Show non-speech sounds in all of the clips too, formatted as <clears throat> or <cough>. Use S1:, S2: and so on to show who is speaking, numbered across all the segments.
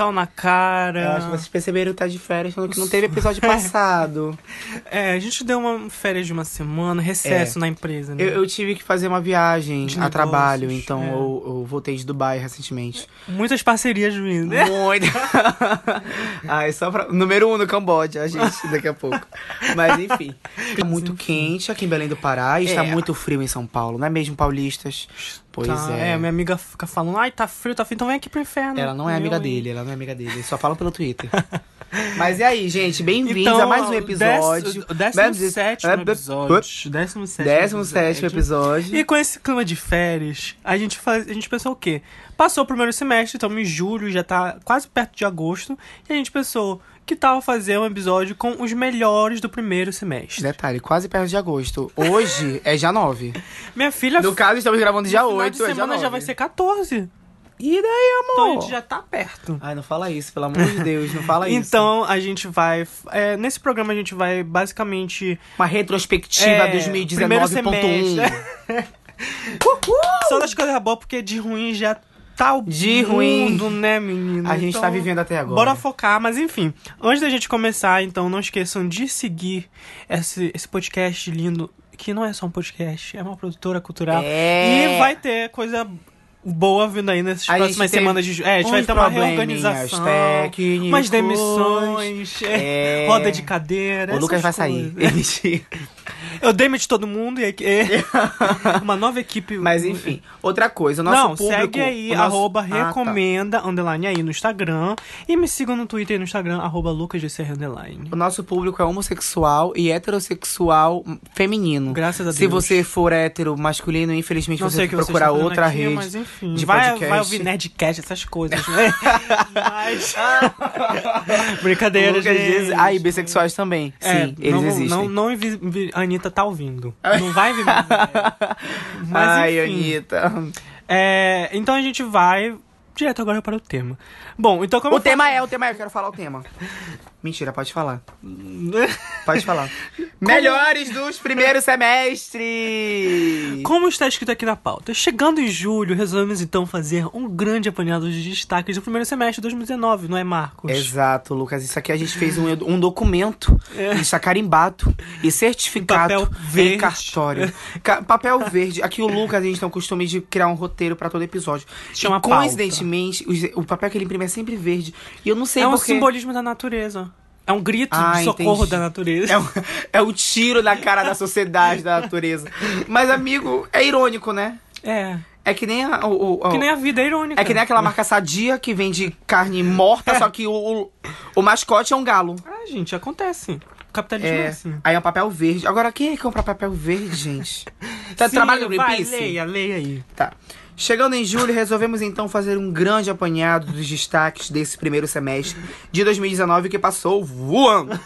S1: sol na cara.
S2: Eu acho que vocês perceberam que tá de férias, falando que não teve episódio <laughs> passado.
S1: É, a gente deu uma férias de uma semana, recesso na empresa, né?
S2: Eu, eu tive que fazer uma viagem
S1: De
S2: a
S1: negócios,
S2: trabalho, então
S1: é.
S2: eu, eu voltei de Dubai recentemente.
S1: Muitas parcerias vindo. né?
S2: Muito. <laughs> Ai, só pra. Número um no Camboja, a gente, daqui a pouco. Mas enfim. <laughs> Tá muito quente aqui em Belém do Pará e está
S1: É.
S2: muito frio em São Paulo, não é mesmo, paulistas? Pois
S1: Tá,
S2: é.
S1: minha amiga fica falando, ai, tá frio, tá frio, então vem aqui pro inferno.
S2: Ela não é amiga
S1: hein?
S2: dele, ela não é amiga dele. Eles só falam pelo Twitter. <laughs> Mas e aí, gente? Bem-vindos
S1: Então,
S2: a mais um episódio.
S1: O décimo sétimo
S2: É,
S1: episódio. Décimo sétimo
S2: Décimo sétimo episódio.
S1: E com esse clima de férias, a gente, faz, a gente pensou o quê? Passou o primeiro semestre, estamos em julho, já tá quase perto de agosto, e a gente pensou, que tal fazer um episódio com os melhores do primeiro semestre?
S2: Detalhe, quase perto de agosto. Hoje <laughs> é dia 9.
S1: Minha filha,
S2: No caso, estamos gravando dia
S1: no final
S2: 8,
S1: de
S2: é dia
S1: semana
S2: 9.
S1: já vai ser 14.
S2: E daí,
S1: Então a
S2: amor?
S1: gente já tá perto.
S2: Ai, não fala isso, pelo amor de Deus, não fala <laughs> isso.
S1: Então a gente vai. é, nesse programa a gente vai basicamente.
S2: Uma retrospectiva
S1: é,
S2: 2019.1.
S1: primeiro semestre. <laughs> Só das coisas boas, porque de ruim já tá o
S2: De
S1: mundo,
S2: ruim.
S1: né, menina?
S2: A gente
S1: Então,
S2: tá vivendo até agora.
S1: Bora focar, mas enfim. Antes da gente começar, então, não esqueçam de seguir esse, esse podcast lindo. Que não é só um podcast, é uma produtora cultural.
S2: É.
S1: E vai ter coisa boa vindo aí nessas
S2: A
S1: próximas semanas de É, a gente vai ter uma reorganização.
S2: técnicos.
S1: Umas demissões.
S2: É. <laughs>
S1: Roda de cadeira.
S2: O Lucas vai
S1: essas
S2: sair. <laughs>
S1: Eu demiti todo mundo e aqui- é <laughs> uma nova equipe.
S2: Mas enfim, outra coisa, o nosso
S1: Não,
S2: público...
S1: segue aí,
S2: o nosso-
S1: arroba
S2: Ah, tá.
S1: recomenda, underline aí no Instagram. E me sigam no Twitter e no Instagram, arroba lucasgcr, underline.
S2: O nosso público é homossexual e heterossexual feminino.
S1: Graças a
S2: Se
S1: Deus.
S2: você for hétero masculino, infelizmente você tem que procurar outra
S1: aqui,
S2: rede.
S1: Mas enfim,
S2: de
S1: vai,
S2: podcast.
S1: vai ouvir Nerdcast, essas coisas, né? <laughs> mas... <laughs> Brincadeira,
S2: Lucas
S1: gente.
S2: diz- Ah, e bissexuais também.
S1: É,
S2: Sim, eles
S1: não,
S2: existem.
S1: Não, não envi- vi- a Anitta tá ouvindo. <laughs> Não vai vir mais. Mas
S2: Ai,
S1: enfim.
S2: Anitta.
S1: É, então a gente vai direto agora para o tema. Bom, então como
S2: O tema é, o tema é, eu quero falar o tema. <laughs> Mentira, pode falar. <laughs> Pode falar. Melhores dos primeiros semestres.
S1: Como está escrito aqui na pauta, chegando em julho, resolvemos então fazer um grande apanhado de destaques do primeiro semestre de 2019, não é, Marcos?
S2: Exato, Lucas. Isso aqui a gente fez um, <laughs> um documento.
S1: É.
S2: Está carimbado e certificado
S1: Papel verde.
S2: em cartório. <laughs> Ca- papel verde. Aqui o Lucas, a gente tem o costume de criar um roteiro pra todo episódio.
S1: Chama
S2: e,
S1: pauta.
S2: coincidentemente, os- o papel que ele imprime é sempre verde. E eu não sei
S1: É um simbolismo da natureza. É um grito
S2: Ah,
S1: de socorro
S2: entendi.
S1: da natureza.
S2: É o, é o tiro na cara da sociedade, da natureza. Mas, amigo, é irônico, né?
S1: É.
S2: É que nem a, o, o-
S1: Que nem a vida é irônica.
S2: É que nem aquela marca sadia que vende carne morta, só que o, o, o mascote é um galo.
S1: Ah, gente, acontece. O capitalismo é,
S2: É,
S1: assim.
S2: aí é um papel verde. Agora, quem é que compra papel verde, gente? Tá <laughs>
S1: Sim,
S2: trabalho no
S1: vai,
S2: Greenpeace?
S1: leia, leia aí.
S2: Tá. Chegando em julho, resolvemos então fazer um grande apanhado dos destaques desse primeiro semestre de 2019 que passou voando.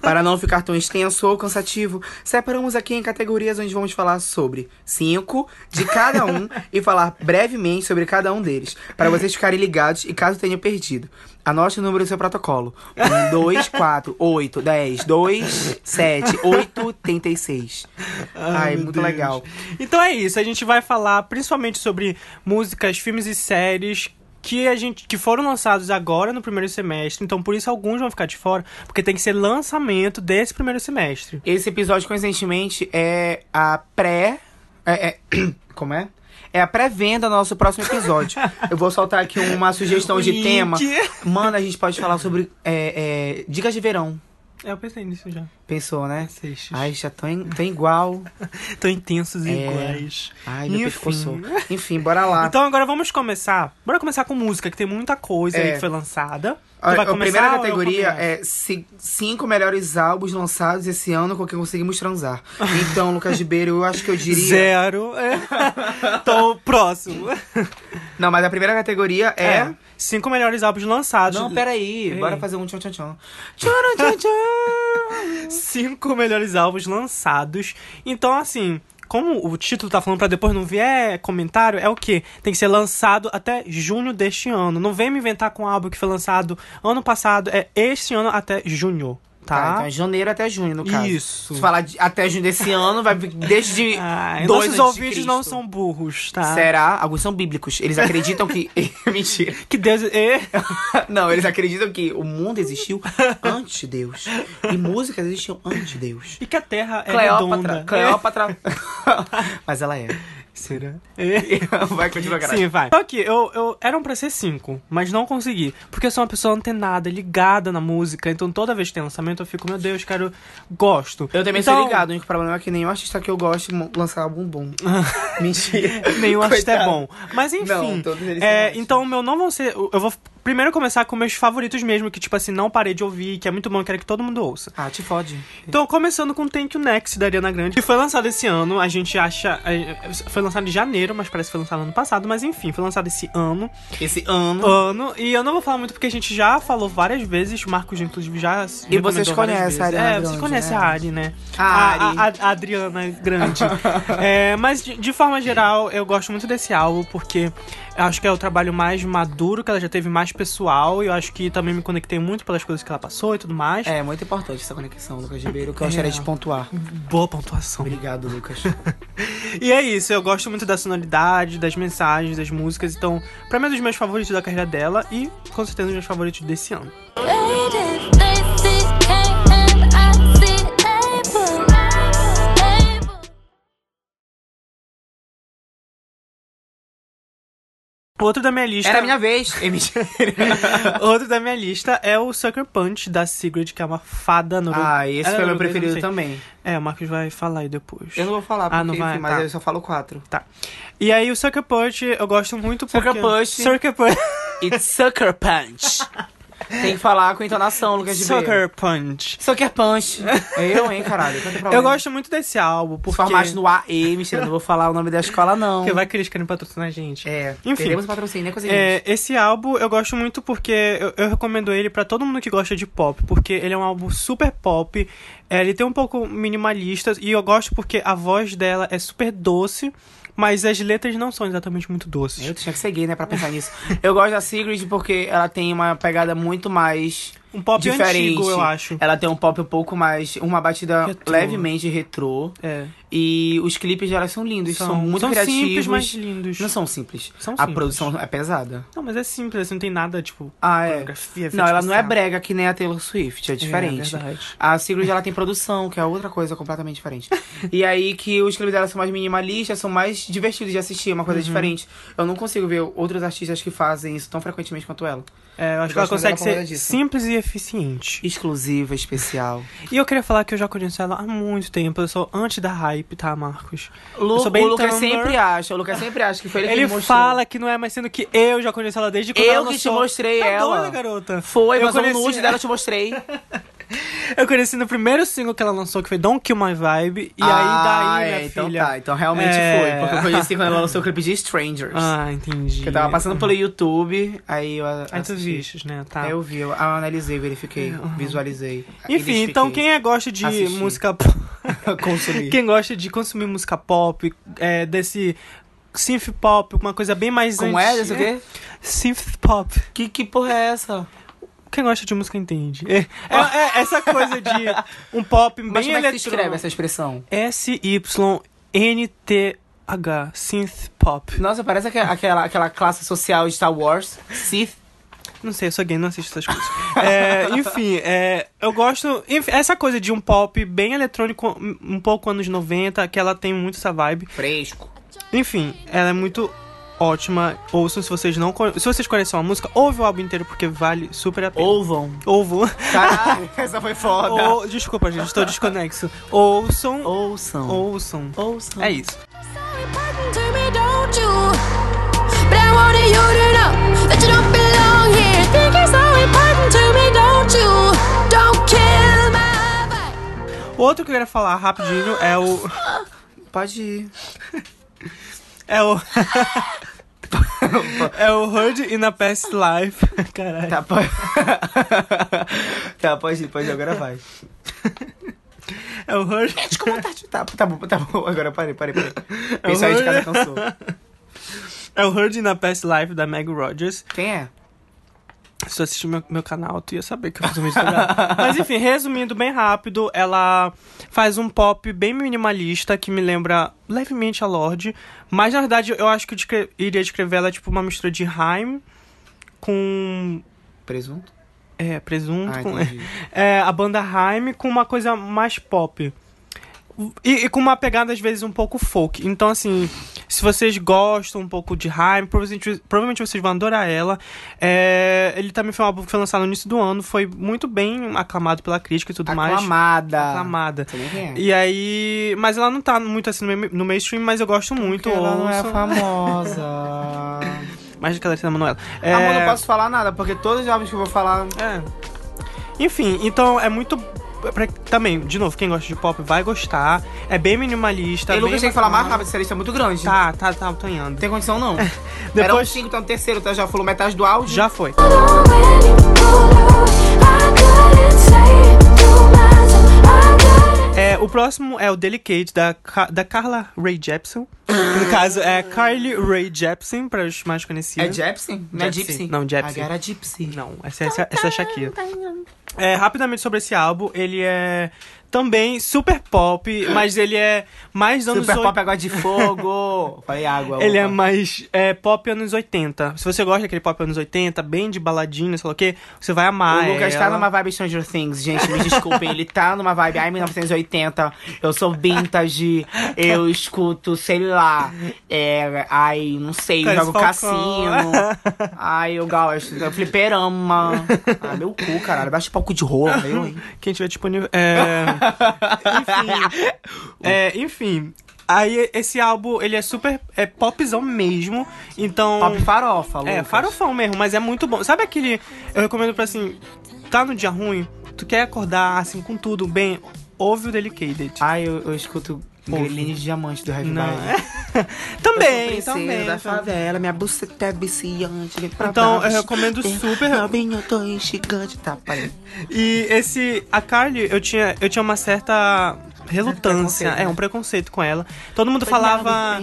S2: Para não ficar tão extenso ou cansativo, separamos aqui em categorias onde vamos falar sobre cinco de cada um e falar brevemente sobre cada um deles, para vocês ficarem ligados e caso tenham perdido. Anote o número do seu protocolo: 1, 2, 4, 8, 10, 2, 7, 8, 36. Ai,
S1: meu
S2: muito
S1: Deus.
S2: legal.
S1: Então é isso, a gente vai falar principalmente sobre músicas, filmes e séries que a gente que foram lançados agora no primeiro semestre. Então por isso alguns vão ficar de fora, porque tem que ser lançamento desse primeiro semestre.
S2: Esse episódio, coincidentemente, é a pré. É, é- <clears throat> como é? É a pré-venda do nosso próximo episódio. <laughs> Eu vou soltar aqui uma sugestão de
S1: Link.
S2: tema. Mano, a gente pode falar sobre é, é, dicas de verão.
S1: É, eu pensei nisso já.
S2: Pensou, né? Ai, já tão, in- tão igual. <laughs>
S1: Tão intensos e
S2: É.
S1: iguais.
S2: Ai, meu peito
S1: Enfim.
S2: bora lá.
S1: Então agora vamos começar. Bora começar com música, que tem muita coisa aí
S2: É.
S1: que foi lançada.
S2: a, a primeira categoria é ci- cinco melhores álbuns lançados esse ano com que conseguimos transar. <laughs> Então, Lucas Ribeiro, eu acho que eu diria.
S1: Zero. <laughs> É. então, próximo.
S2: Não, mas a primeira categoria é.
S1: Cinco melhores álbuns lançados.
S2: Não, peraí.
S1: Ei.
S2: Bora fazer um tchau tchau tchau. Tchau tchau tchau. <laughs>
S1: Cinco melhores álbuns lançados. Então, assim, como o título tá falando pra depois não vier comentário, é o quê? Tem que ser lançado até junho deste ano. Não vem me inventar com um álbum que foi lançado ano passado. É este ano até junho. Tá?
S2: então é janeiro até junho, no caso.
S1: Isso.
S2: Se falar de- até junho desse ano, vai desde
S1: Ai, <laughs>
S2: dois
S1: nossos ouvintes não são burros, tá?
S2: Será? Alguns são bíblicos. Eles acreditam que. <laughs> <laughs> Mentira.
S1: Que Deus... É...
S2: Não, eles acreditam que o mundo existiu antes de Deus. E músicas existiam antes de Deus.
S1: E que a Terra é
S2: Cleópatra.
S1: redonda.
S2: Cleópatra. Mas ela é.
S1: Será? É. <laughs>
S2: Vai continuar, caralho.
S1: Sim, vai. Só que eu, eu eram pra ser cinco, mas não consegui. Porque eu sou uma pessoa antenada, ligada na música. Então toda vez que tem lançamento eu fico, meu Deus, quero. Gosto.
S2: Eu também
S1: então,
S2: sou ligado. O único problema é que nenhum artista que eu gosto lançar álbum bom. <laughs> Mentira.
S1: Nenhum artista é bom. Mas enfim.
S2: Não, todos eles
S1: é, então o meu não vão ser. Eu vou primeiro começar com meus favoritos mesmo, que, tipo assim, não parei de ouvir, que é muito bom, quero que todo mundo ouça.
S2: Ah, te fode.
S1: Então, começando com Thank You Next, da Ariana Grande, que foi lançado esse ano, a gente acha... é, Foi lançado em janeiro, mas parece que foi lançado ano passado, mas enfim, foi lançado esse ano.
S2: Esse ano.
S1: Ano, e eu não vou falar muito porque a gente já falou várias vezes, o Marcos, inclusive, já
S2: E vocês conhecem a. Ariana
S1: É, vocês
S2: Grande,
S1: conhecem
S2: né?
S1: a Ari, né?
S2: A Ari.
S1: A, a- a Adriana Grande. <laughs> É, mas, de, de forma geral, eu gosto muito desse álbum, porque acho que é o trabalho mais maduro, que ela já teve mais pessoal, e eu acho que também me conectei muito pelas coisas que ela passou e tudo mais.
S2: É, muito importante essa conexão, Lucas Ribeiro, que eu
S1: É.
S2: gostaria de pontuar.
S1: Boa pontuação.
S2: Obrigado, Lucas. <laughs>
S1: E é isso, eu gosto muito da sonoridade, das mensagens, das músicas, então, pra mim é um dos meus favoritos da carreira dela e com certeza um dos meus favoritos desse ano. Outro da minha lista.
S2: Era a minha vez. <laughs>
S1: Outro da minha lista é o Sucker Punch da Sigrid, que é uma fada no
S2: ah, esse
S1: É
S2: foi meu
S1: norueguês,
S2: preferido também.
S1: É, o Marcos vai falar aí depois.
S2: Eu não vou falar, porque,
S1: Ah, não vai,
S2: enfim, mas
S1: tá.
S2: eu só falo quatro.
S1: Tá. E aí o Sucker Punch eu gosto muito porque...
S2: Sucker Punch.
S1: Sucker Punch.
S2: It's Sucker Punch. <laughs> Tem que falar com entonação, Lucas Ribeiro.
S1: Sucker Punch.
S2: Sucker Punch. Eu, hein, caralho.
S1: Eu gosto muito desse álbum, porque...
S2: formaste no AE, mentira, não vou falar o nome da escola, não.
S1: Porque vai que eles querem patrocinar a gente.
S2: É,
S1: Enfim.
S2: teremos patrocínio, né, conseguimos.
S1: É, esse álbum eu gosto muito porque eu, eu recomendo ele pra todo mundo que gosta de pop, porque ele é um álbum super pop, é, ele tem um pouco minimalista e eu gosto porque a voz dela é super doce, mas as letras não são exatamente muito doces.
S2: Eu tinha que gay, né, pra pensar nisso. Eu gosto da Sigrid porque ela tem uma pegada muito mais
S1: Um pop
S2: diferente.
S1: antigo, eu acho.
S2: Ela tem um pop um pouco mais. Uma batida
S1: Retrô.
S2: levemente retrô.
S1: É.
S2: E os clipes dela são lindos, são, muito
S1: são
S2: criativos.
S1: simples, mas lindos.
S2: Não são simples.
S1: São
S2: a
S1: simples.
S2: produção é pesada.
S1: Não, mas é simples, assim, não tem nada, tipo,
S2: Ah, é. Não, ela não é brega que nem a Taylor Swift, é diferente.
S1: É, verdade.
S2: a Sigrid ela tem produção, que é outra coisa completamente diferente. <laughs> e aí que os clipes dela são mais minimalistas, são mais divertidos de assistir, é uma
S1: Uhum.
S2: coisa diferente. Eu não consigo ver outros artistas que fazem isso tão frequentemente quanto ela.
S1: É, eu acho
S2: Eu
S1: que ela consegue ser
S2: disso.
S1: simples e eficiente.
S2: Exclusiva, especial.
S1: E eu queria falar que eu já conheço ela há muito tempo. Eu sou antes da hype, tá, Marcos?
S2: Lu,
S1: sou bem
S2: o Lucas
S1: Tumblr.
S2: sempre acha, o Lucas sempre acha que foi ele, que
S1: Ele
S2: me mostrou.
S1: fala que não é, mas sendo que eu já conheço ela desde quando
S2: Eu
S1: ela
S2: que te mostrei
S1: tá
S2: ela.
S1: Doida, garota.
S2: Foi,
S1: eu
S2: mas
S1: conheci...
S2: o nude dela eu <laughs> te mostrei. <laughs>
S1: Eu conheci no primeiro single que ela lançou, que foi Don't Kill My Vibe. E
S2: ah,
S1: aí, daí,
S2: é,
S1: minha
S2: então
S1: filha...
S2: tá. Então realmente
S1: É.
S2: foi. Porque eu conheci quando ela lançou o clipe de Strangers.
S1: Ah, entendi.
S2: Que eu tava passando pelo YouTube, aí eu
S1: Aí tu vistes, né? Tá.
S2: Aí eu vi, eu analisei, verifiquei, visualizei.
S1: Enfim, então quem é gosta de música. <laughs>
S2: Consumir.
S1: quem gosta de consumir música pop, é, desse synth pop, uma coisa bem mais
S2: Como é?
S1: antiga-
S2: o quê?
S1: Synth pop.
S2: Que, que porra é essa?
S1: Quem gosta de música entende. É, é- é essa coisa de um pop bem
S2: Mas como é que se
S1: eletrônico.
S2: escreve essa expressão?
S1: S-Y-N-T-H. Synth pop.
S2: Nossa, parece aque- aquela, aquela classe social de Star Wars. Sith.
S1: Não sei, eu sou gay, não assisto essas coisas. É, enfim, é, eu gosto. enfim, essa coisa de um pop bem eletrônico, um- um pouco anos 90, que ela tem muito essa vibe.
S2: Fresco.
S1: Enfim, ela é muito ótima. Ouçam se vocês não conhe- Se vocês conhecem a música, ouve o álbum inteiro porque vale super a pena.
S2: Ouvam.
S1: Ouvam.
S2: Caralho, <laughs> essa foi foda.
S1: Ou, desculpa, gente, estou desconexo. Ouçam.
S2: Ouçam.
S1: Ouçam.
S2: Ouçam.
S1: É isso. O outro que eu queria falar rapidinho é o.
S2: Pode ir.
S1: É o. <laughs> é o Heard in a Past Life. <laughs> Caralho.
S2: Tá, pode... <laughs> tá, pode ir, pode ir, agora vai.
S1: É o Heard.
S2: Desculpa, tá, tá, tá bom, tá bom. Agora parei, parei, parei.
S1: É
S2: pessoal aí de casa cansou.
S1: É o Heard in a Past Life da Meg Rogers.
S2: Quem é?
S1: Se tu assistir meu, meu canal, tu ia saber que eu fiz uma misturada. <laughs> Mas enfim, resumindo bem rápido, ela faz um pop bem minimalista que me lembra levemente a Lorde. Mas na verdade eu acho que eu descre- iria descrever ela tipo uma mistura de Haim com.
S2: Presunto?
S1: É, presunto.
S2: Ah,
S1: com, <laughs> é, a banda Haim com uma coisa mais pop. E, e com uma pegada, às vezes, um pouco folk. Então, assim, se vocês gostam um pouco de Haim, provavelmente, provavelmente vocês vão adorar ela. É, ele também foi um álbum que foi lançado no início do ano, foi muito bem aclamado pela crítica e tudo mais.
S2: Aclamada.
S1: Aclamada. E aí. Mas ela não tá muito assim no, ma- no mainstream, mas eu gosto muito.
S2: Porque ela não é
S1: ouço.
S2: famosa. <laughs>
S1: Mais do que ela Manoela. É,
S2: Amor, não posso falar nada, porque todos os álbuns que eu vou falar...
S1: É. Enfim, então é muito. Pra- também, de novo, quem gosta de pop vai gostar. É bem minimalista. Bem
S2: Lucas tem que falar mais rápido, essa lista é muito grande.
S1: Tá, tá, tá, tô indo.
S2: Não tem condição, não. <laughs> Era um
S1: Depois-
S2: cinco, tá no terceiro, tá? Já falou metade do áudio.
S1: Já foi. É, o próximo é o Delicate, da, Ca- da Carla Ray Jepsen. No caso, é Carly Ray Jepsen, para os mais
S2: É
S1: conhecidos.
S2: Gypsy? Não é
S1: Gypsy. Não, Gypsy.
S2: Agora é Gypsy.
S1: Não, essa, essa, essa é a Shakira. É, rapidamente sobre esse álbum, ele é também super pop, mas ele é mais anos
S2: Super
S1: oit-
S2: Pop Água de Fogo. <laughs> Falei água.
S1: Ele é mais é, pop anos 80. Se você gosta daquele pop anos 80, bem de baladinha, sei lá o quê, você vai amar.
S2: O Lucas tá
S1: ela.
S2: numa vibe Stranger Things, gente, me desculpem. Ele tá numa vibe, ai, 1980, eu sou vintage, eu escuto, sei lá, é, ai, não sei, jogo
S1: Falcão.
S2: cassino, <laughs> ai, eu gosto, eu fliperama. Ah, meu cu, caralho, baixa o palco de rola, eu, hein.
S1: Quem tiver disponível. É... enfim. <laughs> É, enfim. Aí esse álbum, ele é super é popzão mesmo. Então.
S2: Pop farofa, Lucas.
S1: É, farofão mesmo, mas é muito bom. Sabe aquele. Eu recomendo pra assim. Tá no dia ruim, tu quer acordar assim com tudo bem, ouve o Delicated.
S2: Ai, eu, eu escuto
S1: Ouve.
S2: Grelhinhos de Diamante do Heavy
S1: Não, é. <laughs> também, também.
S2: da favela, minha buceta é viciante. vem pra
S1: Então, eu
S2: baixo.
S1: recomendo super.
S2: Eu tô instigante, tá, pai.
S1: E esse. A Carly, eu tinha, eu tinha uma certa relutância. É,
S2: né?
S1: um preconceito com ela. Todo mundo falava.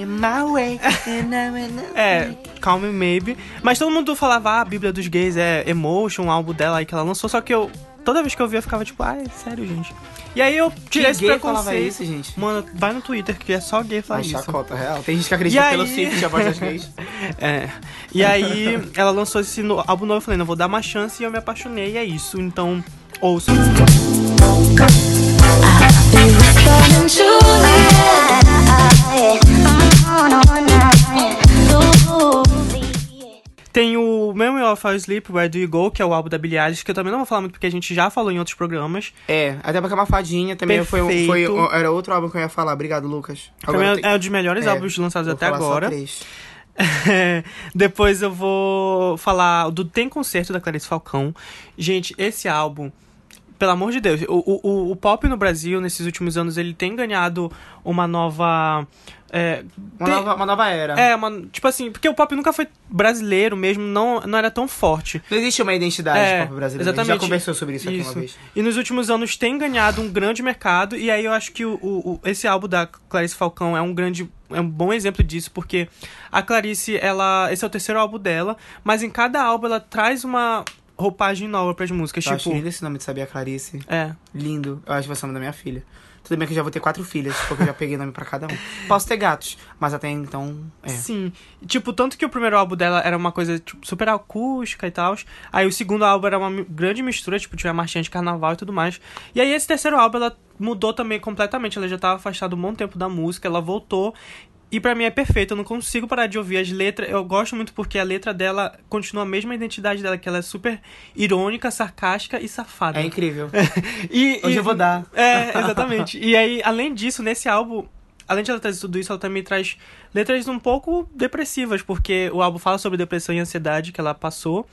S1: É, <laughs> Calm Me Maybe. Mas todo mundo falava, ah, a Bíblia dos Gays é Emotion, um álbum dela aí que ela lançou. Só que eu, toda vez que eu via, eu ficava tipo, ai, sério, gente. E aí eu tirei esse preconceito.
S2: isso, gente?
S1: Mano, vai no Twitter, que é só gay falar
S2: Ai,
S1: isso.
S2: chacota real. Tem gente que acredita
S1: E
S2: pelo
S1: aí?
S2: Swift, a voz das <laughs> gays.
S1: É. E aí, ela lançou esse no- álbum novo, eu falei, não, vou dar uma chance e eu me apaixonei, e é isso. Então, ouço. Tem o Memory of Our Sleep, Where Do You Go, que é o álbum da Billie Eilish, que eu também não vou falar muito porque a gente já falou em outros programas.
S2: É, até porque é uma fadinha também foi, foi. Era outro álbum que eu ia falar. Obrigado, Lucas.
S1: Também
S2: tem-
S1: é um dos melhores
S2: é,
S1: álbuns lançados até agora. <laughs> Depois eu vou falar do Tem Concerto da Clarice Falcão. Gente, esse álbum, pelo amor de Deus, o, o, o- pop no Brasil, nesses últimos anos, ele tem ganhado uma nova. É,
S2: Uma,
S1: tem-
S2: nova, uma nova era.
S1: é, uma, tipo assim, porque o pop nunca foi brasileiro mesmo, não, não era tão forte.
S2: Não existe uma identidade
S1: É,
S2: pop brasileira. A gente
S1: exatamente.
S2: já conversou sobre isso aqui uma
S1: Isso.
S2: vez.
S1: E nos últimos anos tem ganhado um grande mercado, e aí eu acho que o- o- esse álbum da Clarice Falcão é um grande. É um bom exemplo disso, porque a Clarice, ela. Esse é o terceiro álbum dela, mas em cada álbum ela traz uma roupagem nova pras músicas.
S2: Eu acho
S1: tipo.
S2: lindo esse nome de Sabia Clarice.
S1: É.
S2: Lindo. Eu acho que vai ser o nome da minha filha. Tudo bem que eu já vou ter quatro filhas, porque eu já peguei nome pra cada um. <laughs> Posso ter gatos, mas até então. É.
S1: Sim. Tipo, tanto que o primeiro álbum dela era uma coisa tipo, super acústica e tal. Aí o segundo álbum era uma grande mistura, tipo, tinha marchinha de carnaval e tudo mais. E aí esse terceiro álbum ela mudou também completamente. Ela já tava afastada um bom tempo da música, ela voltou. E pra mim é perfeito, eu não consigo parar de ouvir as letras. Eu gosto muito porque a letra dela continua a mesma identidade dela, que ela é super irônica, sarcástica e safada.
S2: É incrível. <laughs>
S1: E,
S2: Hoje
S1: e-
S2: eu vou dar.
S1: É, exatamente. e aí, além disso, nesse álbum, além de ela trazer tudo isso, ela também traz letras um pouco depressivas, porque o álbum fala sobre depressão e ansiedade que ela passou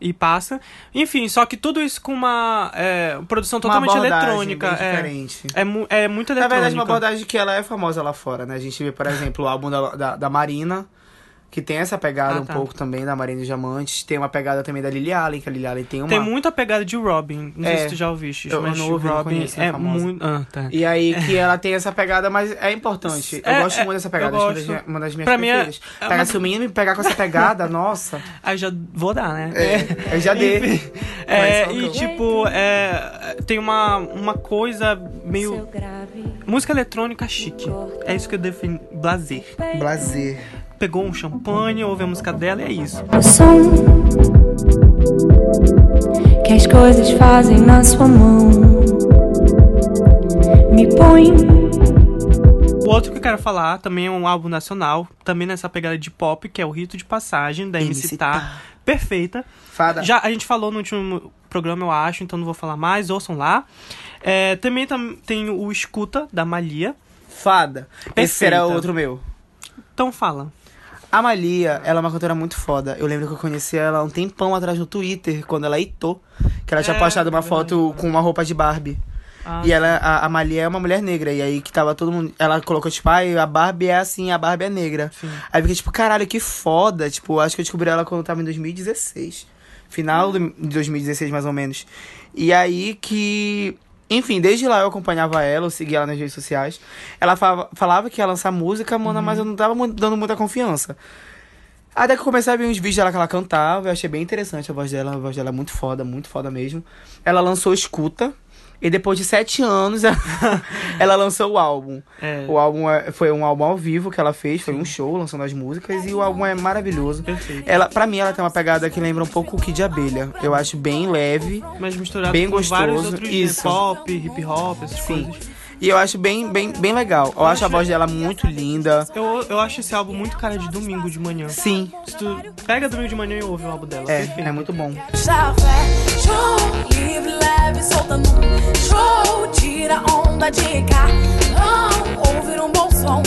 S1: e passa. Enfim, só que tudo isso com uma é, produção
S2: Uma
S1: totalmente eletrônica.
S2: bem
S1: É,
S2: diferente.
S1: é, mu- é muito
S2: Na
S1: eletrônica.
S2: verdade, uma abordagem que ela é famosa lá fora, né? A gente vê, por exemplo, o álbum da, da, da Marina. Que tem essa pegada
S1: Ah,
S2: um
S1: tá.
S2: pouco também da Marina Diamantes. Tem uma pegada também da Lily Allen, que a Lily Allen tem uma.
S1: Tem muita pegada de Robin. Não sei
S2: É.
S1: se tu já ouviste,
S2: Eu-
S1: mas
S2: não ouvi, não
S1: Robin
S2: conheço,
S1: é
S2: famosa.
S1: muito. Ah, tá.
S2: E aí que ela tem essa pegada, mas é importante. Eu
S1: É,
S2: gosto
S1: é,
S2: muito dessa pegada, acho que é uma das
S1: gosto.
S2: minhas- uma das minhas
S1: Pra é-
S2: preferidas.
S1: é
S2: Pega, Se o menino me pegar com essa pegada, <laughs> nossa.
S1: Aí já vou dar, né?
S2: É, eu já dei.
S1: Enfim, é, e tipo, é, tem uma, uma coisa meio. Música eletrônica chique. É isso que eu defino. Blazer.
S2: Blazer.
S1: Pegou um champanhe, ouve a música dela e é isso.
S3: O som que as coisas fazem na sua mão me põe
S1: O outro que eu quero falar também é um álbum nacional, também nessa pegada de pop, que é o Rito de Passagem, da MC,
S2: MC
S1: Tá.
S2: Tá.
S1: Perfeita.
S2: Fada.
S1: Já a gente falou no último programa, eu acho, então não vou falar mais, ouçam lá. É, também tam- tem o Escuta, da Malia.
S2: Fada. Esse
S1: Perfeita.
S2: era outro meu.
S1: Então fala.
S2: A Malia, ela é uma cantora muito foda. Eu lembro que eu conheci ela um tempão atrás no Twitter, quando ela hitou. Que ela tinha
S1: É,
S2: postado uma
S1: é
S2: foto com uma roupa de Barbie.
S1: Ah,
S2: E ela, a, a Malia é uma mulher negra. E aí que tava todo mundo. Ela colocou, tipo, ai, a Barbie é assim, a Barbie é negra.
S1: Sim.
S2: Aí eu fiquei, tipo, caralho, que foda. Tipo, acho que eu descobri ela quando eu tava em 2016. Final de 2016, mais ou menos. E aí que. Enfim, desde lá eu acompanhava ela, eu seguia ela nas redes sociais. Ela falava, falava que ia lançar música, mano, mas eu não tava dando muita confiança. Até que eu comecei a ver uns vídeos dela que ela cantava, eu achei bem interessante a voz dela, a voz dela é muito foda, muito foda mesmo. Ela lançou Escuta, e depois de sete anos <laughs> ela, lançou o álbum.
S1: É,
S2: O álbum é- foi um álbum ao vivo que ela fez, foi um show lançando as músicas, e o álbum é maravilhoso.
S1: perfeito.
S2: Ela, pra mim, ela tem uma pegada que lembra um pouco o Kid Abelha. Eu acho bem leve.
S1: Mas misturado
S2: Bem
S1: com vários
S2: gostoso,
S1: outros
S2: isso.
S1: pop, hip hop, essas
S2: Sim.
S1: coisas.
S2: E eu acho bem, bem, bem legal. Eu acho a voz dela muito linda.
S1: Eu, eu acho esse álbum muito cara de domingo de manhã.
S2: Sim,
S1: Se tu pega domingo de manhã e ouve o álbum dela.
S2: é,
S1: perfeito.
S2: é muito bom.
S4: Tira onda de. Ouvir um som.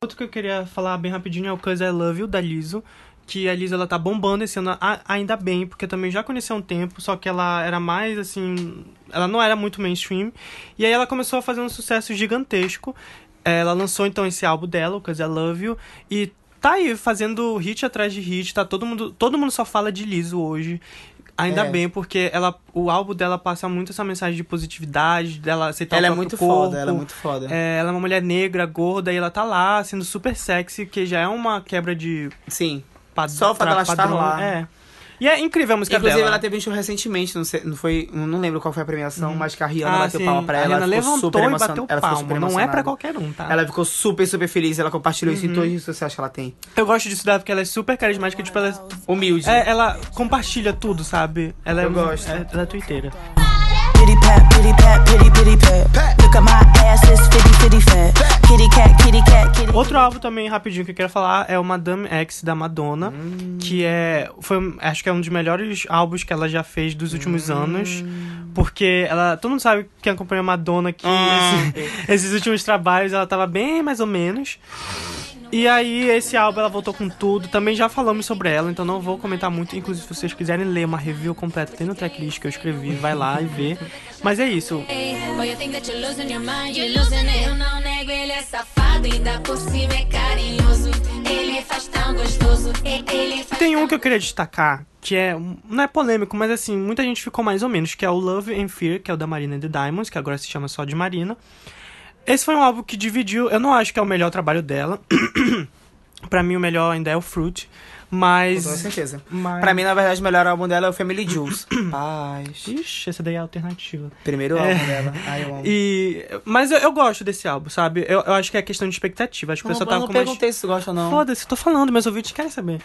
S1: Outro que eu queria falar bem rapidinho é o Cause I Love You, da Liso. Que a Liso, ela tá bombando esse ano, a- ainda bem, porque eu também já conheci há um tempo, só que ela era mais, assim... Ela não era muito mainstream. E aí ela começou a fazer um sucesso gigantesco. É, Ela lançou, então, esse álbum dela, o Cause I Love You. E tá aí, fazendo hit atrás de hit. Tá todo mundo... Todo mundo só fala de Liso hoje. Ainda
S2: É.
S1: bem, porque ela, o álbum dela passa muito essa mensagem de positividade, dela aceitar
S2: Ela é
S1: o próprio
S2: muito
S1: corpo.
S2: foda, ela é muito foda.
S1: É, ela é uma mulher negra, gorda, e ela tá lá sendo super sexy, que já é uma quebra de
S2: Sim. Só o fato dela estar lá.
S1: É. E é incrível a música
S2: Inclusive,
S1: dela.
S2: ela teve um show recentemente, não, sei, não foi. Não lembro qual foi a premiação, mas que a Rihanna
S1: Ah,
S2: bateu
S1: sim.
S2: palma pra
S1: a
S2: ela.
S1: Rihanna
S2: ela
S1: levantou
S2: super
S1: e bateu
S2: ela
S1: palma. Não é pra qualquer um, tá?
S2: Ela ficou super, super feliz. Ela compartilhou isso em todas as redes sociais que ela tem.
S1: Eu gosto disso dela porque ela é super carismática, tipo, ela é-
S2: Humilde.
S1: é, ela compartilha tudo, sabe? Ela é,
S2: Eu gosto.
S1: É, ela é twitteira.
S5: Pity pat, pity pat, pity pity pat. Look at my ass, it's fitty fitty fat. Kitty cat, kitty cat, kitty.
S1: Outro álbum também, rapidinho, que eu quero falar é o Madame X, da Madonna.
S2: Hum.
S1: Que é... Foi, acho que é um dos melhores álbuns que ela já fez dos últimos
S2: Hum.
S1: anos. Porque ela... Todo mundo sabe quem acompanha a Madonna que
S2: Ah,
S1: esse- esses últimos trabalhos ela tava bem mais ou menos. E aí, esse álbum ela voltou com tudo. Também já falamos sobre ela, então não vou comentar muito. Inclusive, se vocês quiserem ler uma review completa, tem no tracklist que eu escrevi, vai lá e vê. Mas é isso.
S6: Boy, you think that you're losing your mind, you're losing it. Eu não nego, ele é safado, ainda por cima é carinhoso. Ele faz tão gostoso, e- ele faz
S1: Tem um que eu queria destacar, que é. Não é polêmico, mas assim, muita gente ficou mais ou menos, que é o Love and Fear, que é o da Marina and the Diamonds, que agora se chama só de Marina. Esse foi um álbum que dividiu. Eu não acho que é o melhor trabalho dela. <clears throat> pra mim, o melhor ainda é o Fruit. Mas.
S2: Com certeza.
S1: mas...
S2: Pra mim, na verdade, o melhor álbum dela é o Family Jewels. <clears throat> Paz.
S1: Ixi, essa daí é a alternativa.
S2: Primeiro
S1: É.
S2: álbum dela. <laughs> Ai, eu amo.
S1: E, mas eu, eu gosto desse álbum, sabe? Eu, eu acho que é questão de expectativa. Acho que o
S2: Não,
S1: pessoal
S2: eu
S1: tava
S2: não
S1: com mais...
S2: perguntei se tu gosta ou não.
S1: Foda-se, tô falando, meus ouvintes querem saber.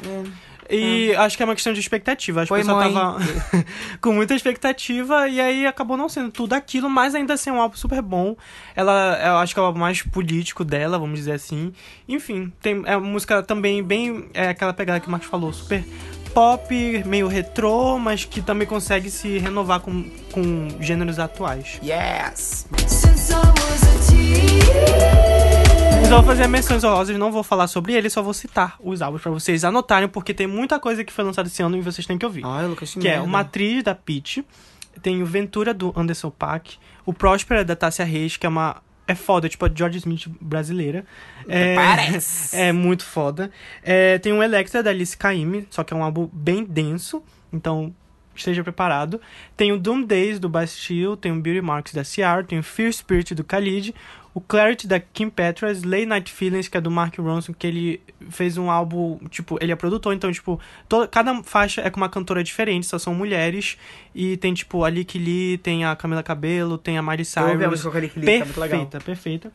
S1: E acho que é uma questão de expectativa. Acho que o
S2: Foi,
S1: pessoal
S2: mãe.
S1: tava <laughs> com muita expectativa e aí acabou não sendo tudo aquilo, mas ainda assim é um álbum super bom. Ela, eu acho que é o álbum mais político dela, vamos dizer assim. Enfim, tem é uma música também bem. É aquela pegada que o Marcos falou, super pop, meio retrô, mas que também consegue se renovar com, com gêneros atuais.
S2: Yes!
S4: Since I was a teen.
S1: Vou fazer menções honrosas, não vou falar sobre ele, só vou citar os álbuns pra vocês anotarem, porque tem muita coisa que foi lançada esse ano e vocês têm que ouvir.
S2: Ai, Lucas, que
S1: que é
S2: merda.
S1: o Matriz da Peach, tem o Ventura do Anderson Paak, o Próspera da Tássia Reis, que é uma é foda, tipo a George Smith brasileira. É,
S2: Parece. <laughs>
S1: É muito foda. É, tem um Electra da Alice Caymmi, só que é um álbum bem denso, então esteja preparado. Tem o Doom Days do Bastille, tem o Beauty Marks da Ciara, tem o Fear Spirit do Khalid, o Clarity da Kim Petras, Late Night Feelings, que é do Mark Ronson, que ele fez um álbum, tipo, ele é produtor, então, tipo, toda, cada faixa é com uma cantora diferente, só são mulheres, e tem, tipo, a Lick Lee, tem a Camila Cabello, tem a Miley
S2: Eu ouvi a
S1: Cyrus.
S2: música com a Lick Lee, tá muito legal.
S1: Perfeita, perfeita.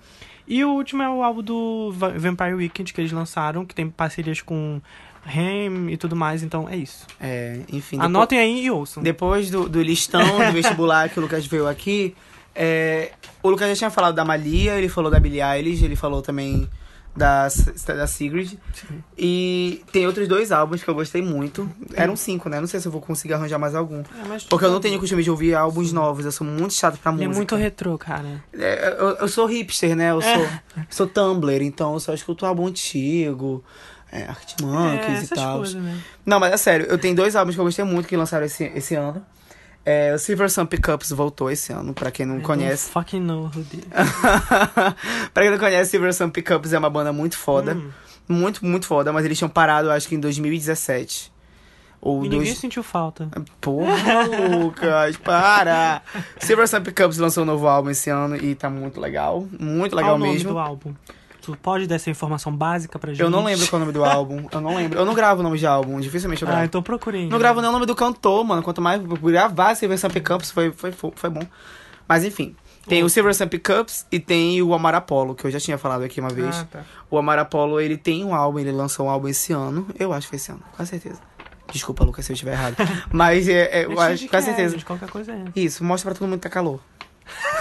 S1: E o último é o álbum do Va- Vampire Weekend que eles lançaram, que tem parcerias com Ham e tudo mais, então é isso.
S2: É, enfim. depois-
S1: Anotem aí e ouçam.
S2: Depois do, do listão do <laughs> vestibular que o Lucas veio aqui, é, o Lucas já tinha falado da Malia, ele falou da Billie Eilish, ele falou também da, da Sigrid. E tem outros dois álbuns que eu gostei muito. Eram cinco, né? Não sei se eu vou conseguir arranjar mais algum. Porque eu não tenho costume de ouvir álbuns novos, eu sou muito chato pra
S1: Ele é
S2: música.
S1: muito retrô, cara.
S2: É, eu, eu sou hipster, né? Eu sou, sou Tumblr, então eu só escuto álbum antigo, é, Arctic Monkeys
S1: é,
S2: e tal.
S1: né?
S2: Não, mas é sério, eu tenho dois álbuns que eu gostei muito que lançaram esse, esse ano. É, o Silver Sun Pickups voltou esse ano, pra quem não
S1: I
S2: conhece.
S1: fucking know who did. <laughs>
S2: pra quem não conhece, Silver Sun Pickups é uma banda muito foda.
S1: Hum.
S2: Muito, muito foda, mas eles tinham parado, acho que em 2017. Ou
S1: E
S2: dois...
S1: ninguém sentiu falta.
S2: Porra, Lucas, <laughs> para! Silver Sun Pickups lançou um novo álbum esse ano e tá muito legal. Muito legal
S1: Qual o nome
S2: mesmo.
S1: do álbum? Tu pode dar essa informação básica pra gente?
S2: Eu não lembro qual é o nome do álbum. Eu não lembro. Eu não gravo o nome de álbum, dificilmente eu gravo.
S1: Ah, então procurei.
S2: Não gravo nem o nome do cantor, mano. Quanto mais gravar Silver Sun Pickups foi, foi, foi bom. Mas enfim. Tem o Silver Sun Pickups e tem o Amar Apollo, que eu já tinha falado aqui uma vez.
S1: Ah, tá.
S2: O Amar Apollo, ele tem um álbum, ele lançou um álbum esse ano. Eu acho que foi esse ano, com certeza. Desculpa, Lucas, se eu estiver errado. <laughs> Mas é, é, eu acho, com
S1: que é,
S2: certeza.
S1: gente, Qualquer coisa é.
S2: Isso, mostra pra todo mundo que tá calor.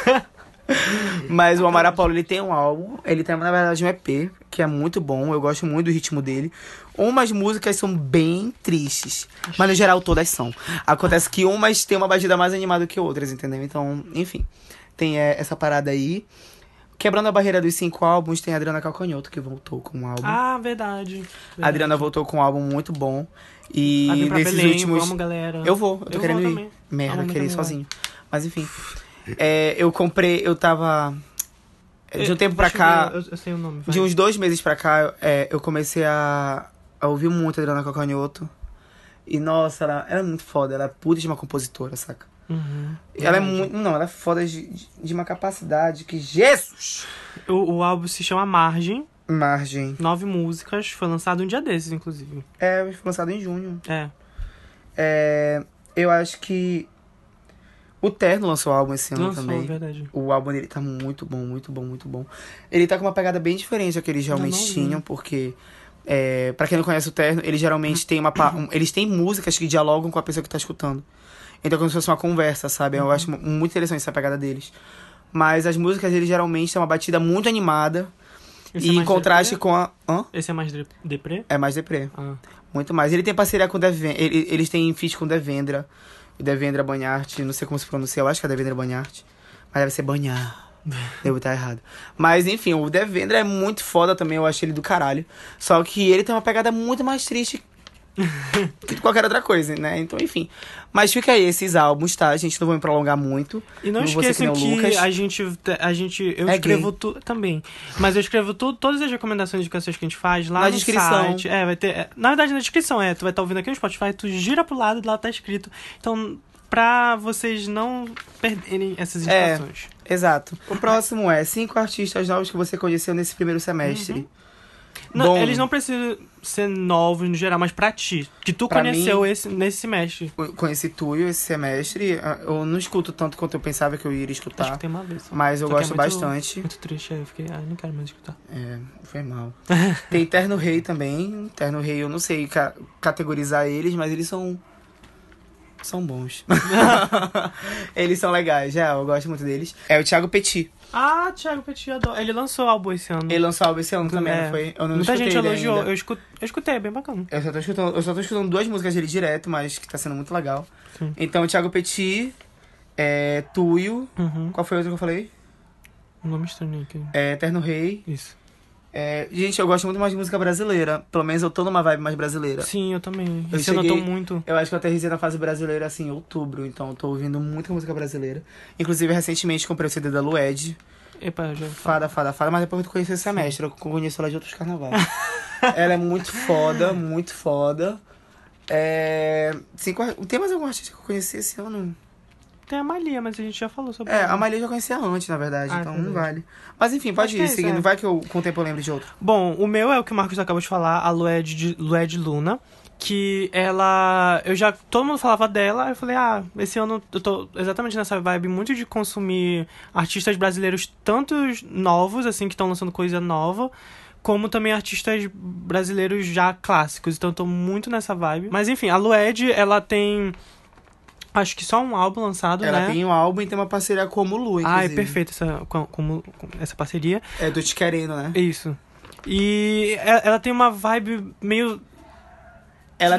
S2: <laughs> Mas o Amar Apollo, ele tem um álbum, ele tem, na verdade, um EP, que é muito bom, eu gosto muito do ritmo dele. Umas músicas são bem tristes, mas no geral todas são. Acontece que umas têm uma batida mais animada que outras, entendeu? Então, enfim, tem é, essa parada aí. Quebrando a barreira dos cinco álbuns, tem a Adriana Calcanhoto, que voltou com um álbum.
S1: Ah, verdade.
S2: a Adriana voltou com um álbum muito bom. E nesses
S1: Belém,
S2: últimos...
S1: vamos, galera.
S2: Eu vou, eu tô
S1: Eu
S2: querendo ir.
S1: também.
S2: Merda, queria ir sozinho. Mas enfim. É, eu comprei, eu tava. De um tempo pra cá,
S1: Eu, eu sei o nome. vai.
S2: de uns dois meses pra cá, é, eu comecei a, a ouvir muito a Adriana Calcanhoto. E nossa, ela, ela é muito foda, ela é puta de uma compositora, saca?
S1: Uhum.
S2: Ela é muito. Não, ela é foda de, de- de uma capacidade que. Jesus!
S1: O, o álbum se chama Margem,
S2: Margem.
S1: nove músicas, foi lançado um dia desses, inclusive.
S2: É, foi lançado em junho.
S1: É.
S2: É, eu acho que. O Terno lançou álbum esse ano
S1: Lançou,
S2: também.
S1: verdade.
S2: O álbum dele tá muito bom, muito bom, muito bom. Ele tá com uma pegada bem diferente da que eles realmente
S1: não
S2: tinham, porque. É, para quem não conhece o Terno, eles geralmente têm uma. um- eles têm músicas que dialogam com a pessoa que tá escutando. Então é como se fosse uma conversa, sabe?
S1: Uhum.
S2: Eu acho mu- muito interessante essa pegada deles. Mas as músicas deles geralmente têm uma batida muito animada.
S1: Esse é
S2: e em
S1: mais
S2: contraste
S1: deprê?
S2: com a. Hã?
S1: Esse é mais de- deprê?
S2: É mais deprê.
S1: Ah.
S2: Muito mais. Ele tem parceria com o Devendra. Ele, eles têm feat com o Devendra. O Devendra Banhart. Não sei como se pronuncia. Eu acho que é Devendra Banhart. Mas deve ser Banhar. <laughs> Devo estar errado. Mas enfim, o Devendra é muito foda também. Eu acho ele do caralho. Só que ele tem uma pegada muito mais triste que <laughs> qualquer outra coisa, né? Então, enfim. Mas fica aí esses álbuns, tá? A gente não vai me prolongar muito.
S1: E não,
S2: Não
S1: esqueçam
S2: que
S1: que, a gente, a gente. Eu
S2: É
S1: escrevo tudo também. Mas eu escrevo tu, todas as recomendações de canções que a gente faz lá
S2: Na descrição.
S1: site. É, vai ter. é, na verdade, na descrição, é. Tu vai estar ouvindo aqui no Spotify, tu gira pro lado e lá tá escrito. Então, pra vocês não perderem essas
S2: É.
S1: indicações.
S2: Exato. O próximo é cinco artistas novos que você conheceu nesse primeiro semestre.
S1: Não,
S2: Bom.
S1: eles não precisam ser novos no geral, mas pra ti. Que tu conheceu
S2: mim-
S1: esse, nesse semestre.
S2: Conheci Tuyo esse semestre. Ah, Eu não escuto tanto quanto eu pensava que eu iria
S1: Acho
S2: escutar.
S1: que tem uma vez. só.
S2: Mas eu
S1: Só é
S2: gosto
S1: muito-
S2: bastante.
S1: Muito triste, aí eu fiquei, ah, não quero mais escutar.
S2: É, foi mal. <laughs> Tem Terno Rei também. Terno Rei, eu não sei ca- categorizar eles, mas eles são. São bons. <laughs> eles são legais, já, eu gosto muito deles. É o Thiago Petit.
S1: Ah, Thiago Petit, adoro. Ele lançou álbum esse ano.
S2: Ele lançou álbum esse ano também,
S1: É.
S2: não foi? Eu não
S1: Muita gente elogiou. Eu, eu escutei, é bem bacana.
S2: Eu só, tô escutando, eu só tô escutando duas músicas dele direto, mas que tá sendo muito legal.
S1: Sim.
S2: Então, o Thiago Petit, é, Tuyo.
S1: Uhum.
S2: Qual foi o outro que eu falei?
S1: Um nome estranho aqui.
S2: É, Terno Rei.
S1: Isso.
S2: É, gente, eu gosto muito mais de música brasileira. Pelo menos eu tô numa vibe mais brasileira.
S1: Sim, eu também. Eu tô
S2: cheguei-
S1: muito.
S2: Eu acho que eu aterrissei na fase brasileira assim em outubro, então eu tô ouvindo muita música brasileira. Inclusive, recentemente comprei o CD da Lued.
S1: Epa, já
S2: Fada, fada, fada, mas depois eu conheci esse semestre, eu conheço ela de outros carnavais. <laughs> ela é muito foda, muito foda. É... Cinco... Tem mais algum artista que eu conheci esse ano?
S1: Tem a Malia, mas a gente já falou sobre
S2: É,
S1: ela.
S2: a Maria eu já conhecia antes, na verdade,
S1: Ah,
S2: então
S1: verdade.
S2: não vale. Mas enfim, pode
S1: Acho que
S2: ir
S1: é isso,
S2: seguindo.
S1: é.
S2: Vai que eu, com o tempo eu lembro de outro.
S1: Bom, o meu é o que o Marcos acabou de falar, a Lued, de, Lued Luna. Que ela. Eu já. Todo mundo falava dela, aí eu falei, ah, esse ano eu tô exatamente nessa vibe muito de consumir artistas brasileiros, tantos novos, assim, que estão lançando coisa nova, como também artistas brasileiros já clássicos. Então eu tô muito nessa vibe. Mas enfim, a Lued, ela tem. Acho que só um álbum lançado,
S2: Ela
S1: né?
S2: tem um álbum e tem uma parceria com o Lu,
S1: Ah, é perfeito essa, com, com- com essa parceria.
S2: É do Te Querendo, né?
S1: Isso. E ela, ela tem uma vibe meio
S2: Ela...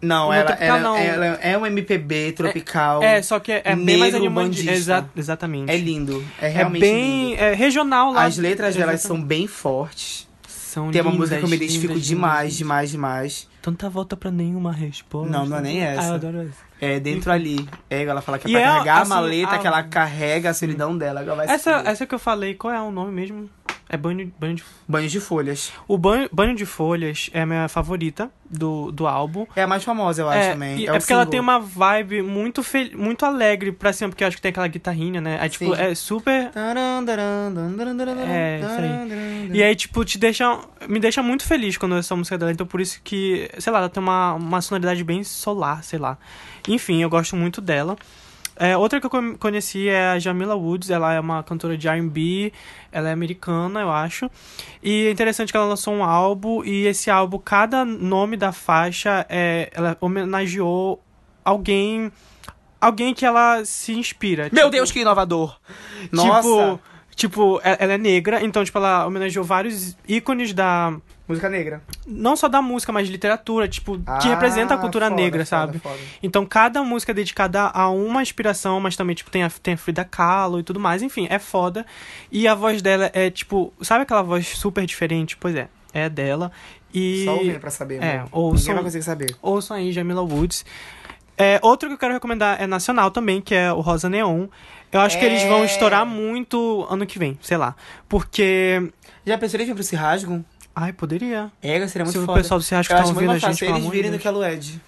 S2: Não, ela,
S1: tropical
S2: ela,
S1: não.
S2: ela é um MPB tropical.
S1: É, só que é, é bem mais
S2: bandista.
S1: Exa exatamente.
S2: É lindo. É
S1: É
S2: realmente
S1: bem
S2: lindo.
S1: é, regional lá.
S2: As letras delas
S1: Exatamente.
S2: são bem fortes.
S1: São
S2: Tem uma
S1: lindas,
S2: música que eu me identifico
S1: lindas,
S2: demais,
S1: lindas.
S2: demais, demais.
S1: Tanta volta pra nenhuma resposta.
S2: Não, não é nem essa.
S1: Ah, eu adoro essa.
S2: É dentro ali. É, ela fala que é
S1: E
S2: pra
S1: é,
S2: carregar
S1: assim,
S2: a maleta,
S1: a-
S2: que ela carrega a solidão dela. Ela vai
S1: Essa, essa que eu falei, qual é o nome mesmo? É banho, banho de...
S2: Banho de folhas.
S1: O banho, banho de Folhas é a minha favorita do, do álbum.
S2: É a mais famosa, eu acho,
S1: É,
S2: também.
S1: e
S2: é
S1: é porque ela
S2: single.
S1: tem uma vibe muito, fel... muito alegre pra cima, porque eu acho que tem aquela guitarrinha, né? Aí, tipo,
S2: Sim.
S1: é super É, isso aí. E aí, tipo, te deixa. Me deixa muito feliz quando eu ouço essa música dela. Então, por isso que, sei lá, ela tem uma, uma sonoridade bem solar, sei lá. Enfim, eu gosto muito dela. É, outra que eu con- conheci é a Jamila Woods. Ela é uma cantora de RB. Ela é americana, eu acho. E é interessante que ela lançou um álbum. E esse álbum, cada nome da faixa, é, ela homenageou alguém. Alguém que ela se inspira.
S2: Meu
S1: Tipo,
S2: Deus, que inovador! Nossa!
S1: Tipo, tipo, e- ela é negra, então, tipo, ela homenageou vários ícones da.
S2: Música negra.
S1: Não só da música, mas de literatura, tipo, que
S2: Ah,
S1: representa a cultura
S2: foda,
S1: negra,
S2: foda,
S1: sabe?
S2: foda.
S1: Então, cada música é dedicada a uma inspiração, mas também, tipo, tem a, tem a Frida Kahlo e tudo mais. Enfim, é foda. E a voz dela é, tipo, sabe aquela voz super diferente? Pois é, é dela. E.
S2: Só ouvindo pra saber.
S1: É,
S2: amor.
S1: ouçam-
S2: Ninguém vai conseguir saber.
S1: Ouçam aí Jamila Woods. É, outro que eu quero recomendar é nacional também, que é o Rosa Neon. Eu acho que eles vão
S2: É.
S1: estourar muito ano que vem, sei lá. Porque.
S2: Já pensou eles vir pro Se Rasgam?
S1: Ai, poderia.
S2: É, seria muito
S1: Se o
S2: foda.
S1: pessoal do Cirrasco
S2: Eu
S1: tá ouvindo a gente, pelo
S2: eles virem do que a Lued.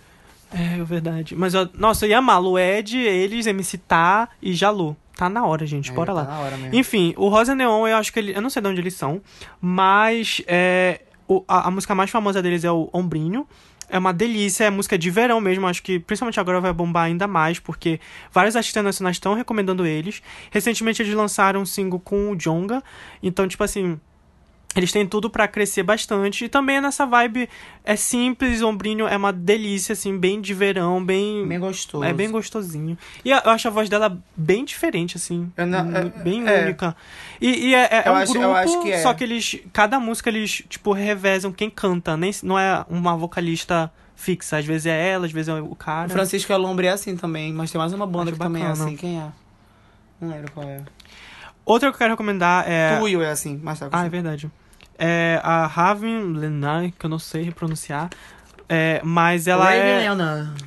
S1: É, é verdade. Mas, eu, nossa, eu ia amar Lued, eles, MC Tá e Jalu. Tá na hora, gente. Bora
S2: É,
S1: lá.
S2: Tá na hora mesmo.
S1: Enfim, o Rosa Neon, eu acho que ele. Eu não sei de onde eles são, mas é, o- a, a música mais famosa deles é o Ombrinho. É uma delícia, é música de verão mesmo. Acho que principalmente agora vai bombar ainda mais, porque vários artistas nacionais estão recomendando eles. Recentemente eles lançaram um single com o Jonga. Então, tipo assim. Eles têm tudo pra crescer bastante. E também é nessa vibe. É simples, ombrinho é uma delícia, assim, bem de verão, bem.
S2: Bem gostoso.
S1: É bem gostosinho. E eu acho a voz dela bem diferente, assim.
S2: Não- é-
S1: bem
S2: é.
S1: única. E, e é, é
S2: Eu
S1: um
S2: acho-
S1: grupo,
S2: que é.
S1: só que eles... Cada música eles, tipo, revezam quem canta. Nem, não é uma vocalista fixa. Às vezes é ela, às vezes é o cara.
S2: O Francisco Alombre é assim também, mas tem mais uma banda
S1: Acho
S2: que também é
S1: bacana.
S2: assim. Quem é? Não lembro qual é.
S1: Outra que eu quero recomendar é...
S2: Tuyo é assim, mas tá
S1: Ah, é verdade. É a Raven Lenai, que eu não sei pronunciar. É, mas ela é...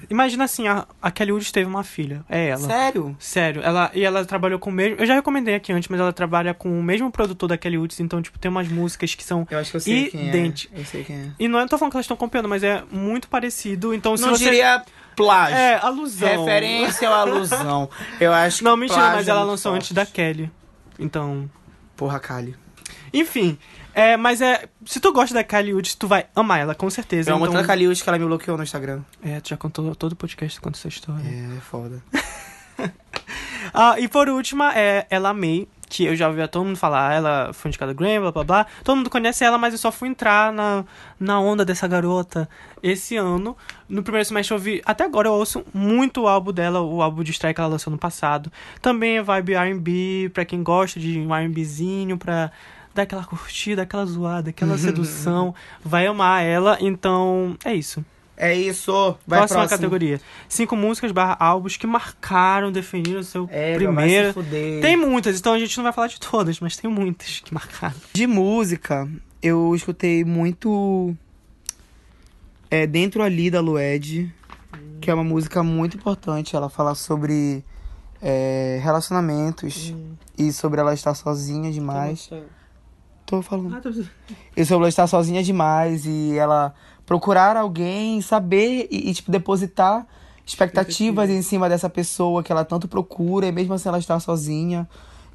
S1: Imagina assim, a, a Kelly Wood teve uma filha. É ela.
S2: Sério?
S1: Sério, ela, e ela trabalhou com o mesmo. Eu já recomendei aqui antes, mas ela trabalha com o mesmo produtor da Kelly Woods, então, tipo, tem umas músicas que são.
S2: Eu acho que eu sei quem é. Eu sei quem é.
S1: E não é tô falando que elas estão copiando, mas é muito parecido. Então, se
S2: Não
S1: você.
S2: diria plágio.
S1: É, alusão.
S2: Referência ou alusão? Eu acho
S1: Não, mentira, mas
S2: é
S1: ela lançou
S2: forte.
S1: antes da Kelly. Então.
S2: Porra, Kali.
S1: Enfim. É, mas é. Se tu gosta da Kelly Woods, tu vai amar ela, com certeza.
S2: Eu amo
S1: então,
S2: tanto a Kali hoje que ela me bloqueou no Instagram.
S1: É, tu já contou todo o podcast conta essa história.
S2: É, é foda. <laughs>
S1: Ah, e por último, é ela May, que eu já ouvi todo mundo falar, ela foi indicada Grammy, blá blá blá. Todo mundo conhece ela, mas eu só fui entrar na, na onda dessa garota esse ano. No primeiro semestre eu ouvi, até agora eu ouço muito o álbum dela, o álbum de estreia que ela lançou no passado. Também é vibe R&B, pra quem gosta de um R&Bzinho, pra dar aquela curtida, aquela zoada, aquela <laughs> sedução. Vai amar ela, então é isso.
S2: É isso. Vai
S1: Próxima
S2: próximo.
S1: categoria. Cinco músicas barra álbuns que marcaram, definiram o seu
S2: É,
S1: primeiro.
S2: vai se fuder.
S1: Tem muitas, então a gente não vai falar de todas, mas tem muitas que marcaram.
S2: De música, eu escutei muito. É, Dentro ali da Lued, que é uma música muito importante. Ela fala sobre é, relacionamentos e sobre ela estar sozinha demais. Tô falando.
S1: Ah, tá.
S2: E ela estar sozinha demais e ela procurar alguém, saber e, e, tipo, depositar expectativas em cima dessa pessoa que ela tanto procura, e mesmo assim ela estar sozinha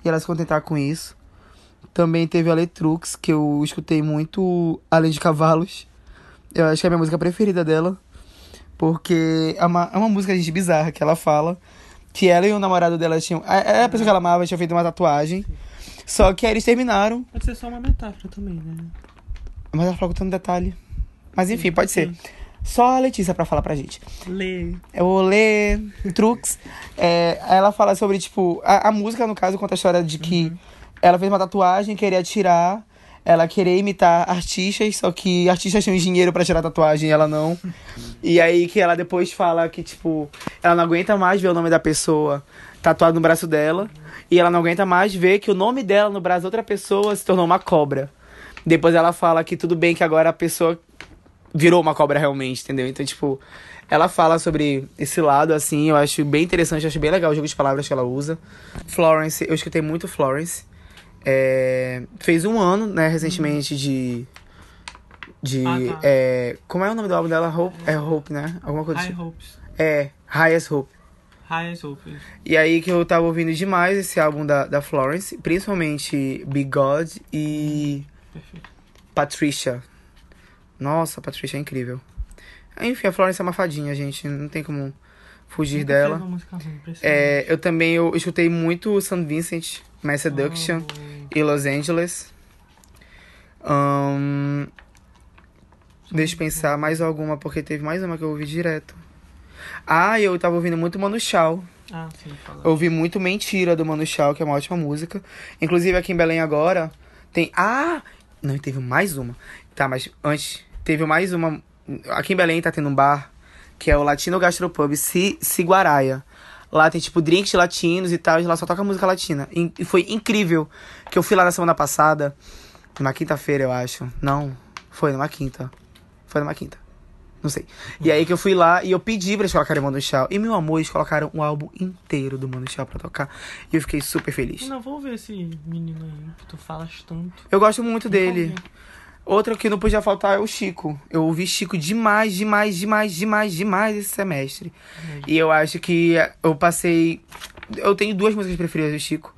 S2: e ela se contentar com isso. Também teve a Letrux, que eu escutei muito Além de Cavalos. Eu acho que é a minha música preferida dela. Porque é uma, é uma música gente, bizarra que ela fala que ela e o namorado dela tinham. É a pessoa que ela amava tinha feito uma tatuagem. Só que aí eles terminaram.
S1: Pode ser só uma metáfora também, né?
S2: Mas ela falou com tanto detalhe. Mas enfim, pode ser. Só a Letícia pra falar pra gente.
S1: Lê.
S2: Eu vou ler Trux. É, ela fala sobre, tipo, a, a música, no caso, conta a história de que ela fez uma tatuagem, queria tirar, ela queria imitar artistas, só que artistas tinham dinheiro pra tirar a tatuagem e ela não. <laughs> E aí que ela depois fala que, tipo, ela não aguenta mais ver o nome da pessoa tatuado no braço dela. E ela não aguenta mais ver que o nome dela no braço de outra pessoa se tornou uma cobra. Depois ela fala que tudo bem que agora a pessoa virou uma cobra realmente, entendeu? Então, tipo, ela fala sobre esse lado, assim, eu acho bem interessante, eu acho bem legal o jogo de palavras que ela usa. Florence, eu escutei muito Florence. É, fez um ano, né, recentemente de. De.
S1: Ah, tá.
S2: é, como é o nome do álbum dela? Hope? É Hope, né? Alguma coisa
S1: High
S2: assim.
S1: Hopes.
S2: É, Highest Hope. E aí que eu tava ouvindo demais esse álbum da, da Florence, principalmente Be God e
S1: Perfeito.
S2: Patricia. Nossa, Patricia é incrível. Enfim, a Florence é uma fadinha, gente. Não tem como fugir
S1: Nunca
S2: dela. É, eu também eu escutei muito St. Vincent, Mass Seduction e Los Angeles. Ahn, deixa eu pensar mais alguma, porque teve mais uma que eu ouvi direto. Ah, eu tava ouvindo muito Manu Chao.
S1: Ah, sim.
S2: Eu ouvi muito Mentira do Manu Chao, que é uma ótima música. Inclusive aqui em Belém agora tem. Ah! Não, teve mais uma. Tá, mas antes, teve mais uma. Aqui em Belém tá tendo um bar que é o Latino Gastropub Si- Siguaraia. Lá tem tipo drinks latinos e tal, e lá só toca música latina. E e foi incrível que eu fui lá na semana passada, numa quinta-feira, eu acho. Não, foi numa quinta. Foi numa quinta. Não sei. E aí que eu fui lá e eu pedi pra eles colocarem Mano Chao. E meu amor, eles colocaram um álbum inteiro do Mano Chao pra tocar. E eu fiquei super feliz.
S1: Não, vou ver esse menino aí, que tu falas tanto.
S2: Eu gosto muito dele. Outro que não podia faltar é o Chico. Eu ouvi Chico demais, demais, demais, demais, demais esse semestre. E eu acho que eu passei. Eu tenho duas músicas preferidas do Chico.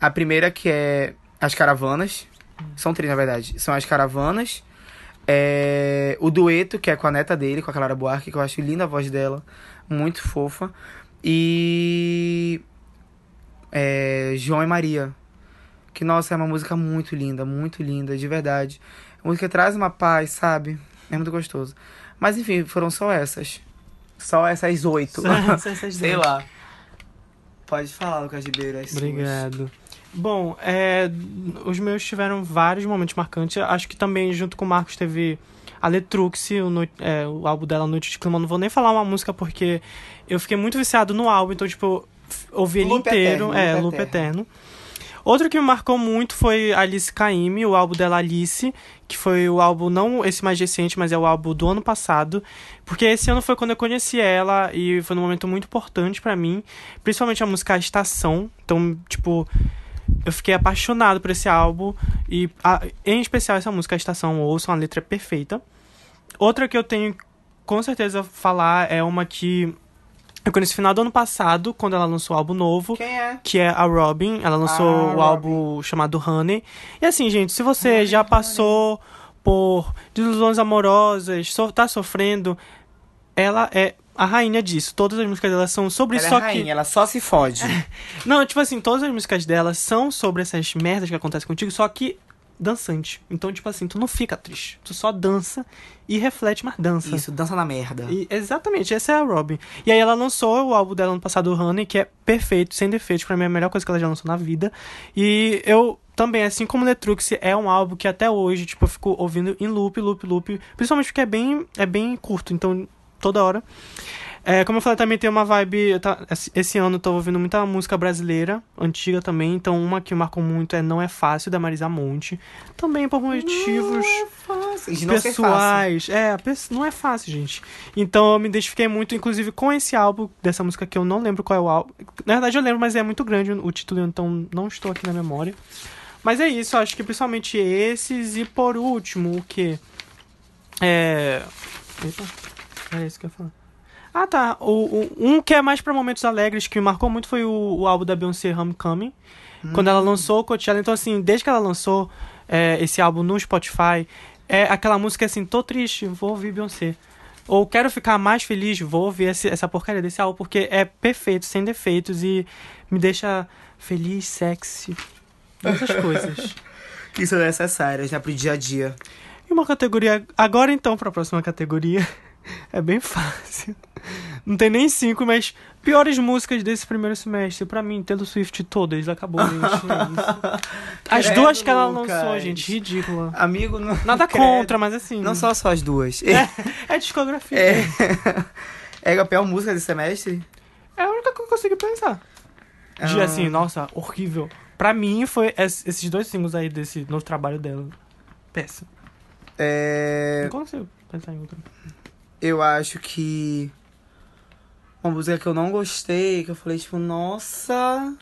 S2: A primeira que é As Caravanas. São três, na verdade. São As Caravanas. É, o dueto, que é com a neta dele, com a Clara Buarque, que eu acho linda a voz dela. Muito fofa. E. É, João e Maria. Que, nossa, é uma música muito linda, muito linda, de verdade. A música traz uma paz, sabe? É muito gostoso. Mas enfim, foram só essas. Só essas oito.
S1: Só essas <laughs>
S2: Sei lá. Pode falar, Lucas Ribeiro. as suas.
S1: Bom, é, os meus tiveram vários momentos marcantes. Acho que também, junto com o Marcos, teve a Letrux, o, Noi- é, o álbum dela, Noite de Clima. Não vou nem falar uma música porque eu fiquei muito viciado no álbum, então, tipo, ouvi ele
S2: Loop
S1: inteiro.
S2: eterno,
S1: é,
S2: loop
S1: loop
S2: eterno.
S1: eterno. Outro que me marcou muito foi Alice Caymmi, o álbum dela Alice, que foi o álbum, não esse mais recente, mas é o álbum do ano passado. Porque esse ano foi quando eu conheci ela e foi um momento muito importante pra mim, principalmente a música Estação. Então, tipo, eu fiquei apaixonado por esse álbum e a- em especial essa música Estação, ouçam, a letra perfeita. Outra que eu tenho com certeza falar é uma que eu conheci no final do ano passado, quando ela lançou o álbum novo
S2: Quem é?
S1: que é a Robin. Ela lançou
S2: Ah,
S1: o álbum chamado Honey. E assim, gente, se você já passou por desilusões amorosas, so, tá sofrendo, ela é a rainha disso. Todas as músicas dela são sobre
S2: Ela é
S1: só
S2: rainha,
S1: que.
S2: ela só se fode. <laughs>
S1: Não, tipo assim, todas as músicas dela são sobre essas merdas que acontecem contigo, só que dançante. Então, tipo assim, tu não fica triste. Tu só dança e reflete, mas dança.
S2: Isso, dança na merda.
S1: E- exatamente, essa é a Robin. E aí ela lançou o álbum dela no passado, o Honey, que é perfeito, sem defeitos, pra mim é a melhor coisa que ela já lançou na vida. E eu também, assim como Letrux, é um álbum que até hoje, tipo, eu fico ouvindo em loop, loop, loop, principalmente porque é bem, é bem curto, então toda hora. É, como eu falei, também tem uma vibe. tá- esse- ano eu tô ouvindo muita música brasileira, antiga também. Então, uma que marcou muito é Não é Fácil, da Marisa Monte. Também por motivos
S2: fácil.
S1: pessoais. É, não é fácil, gente. Então eu me identifiquei muito, inclusive, com esse álbum dessa música que eu não lembro qual é o álbum. Na verdade, eu lembro, mas é muito grande o título, então não estou aqui na memória. Mas é isso, acho que principalmente esses. E por último, o que? É. Eita, era isso que eu ia falar. Ah, tá. O, o- um que é mais pra momentos alegres, que me marcou muito, foi o, o álbum da Beyoncé Homecoming. Quando ela lançou o Coachella. Então, assim, desde que ela lançou é, esse álbum no Spotify, é aquela música assim, tô triste, vou ouvir Beyoncé. Ou quero ficar mais feliz, vou ouvir esse- essa porcaria desse álbum, porque é perfeito, sem defeitos e me deixa feliz, sexy. Muitas coisas. <laughs>
S2: Que são necessárias, né, pro dia a dia.
S1: E uma categoria. Agora então, pra próxima categoria. <laughs> É bem fácil. Não tem nem cinco, mas piores músicas desse primeiro semestre. Pra mim, Taylor Swift todas. Acabou, gente. É. <laughs> As
S2: Credo,
S1: duas que ela
S2: Lucas.
S1: lançou, gente. Ridícula.
S2: Amigo, não.
S1: Nada
S2: credo.
S1: contra, mas assim.
S2: Não só, só as duas. <laughs>
S1: É discografia.
S2: É. É a pior música desse semestre?
S1: É a única que eu consegui pensar. De
S2: Ah.
S1: assim, nossa, horrível. Pra mim, foi es- esses dois singles aí desse novo trabalho dela. Péssimo.
S2: É.
S1: Não consigo pensar em outra.
S2: Eu acho que. Uma música que eu não gostei, que eu falei, tipo, nossa,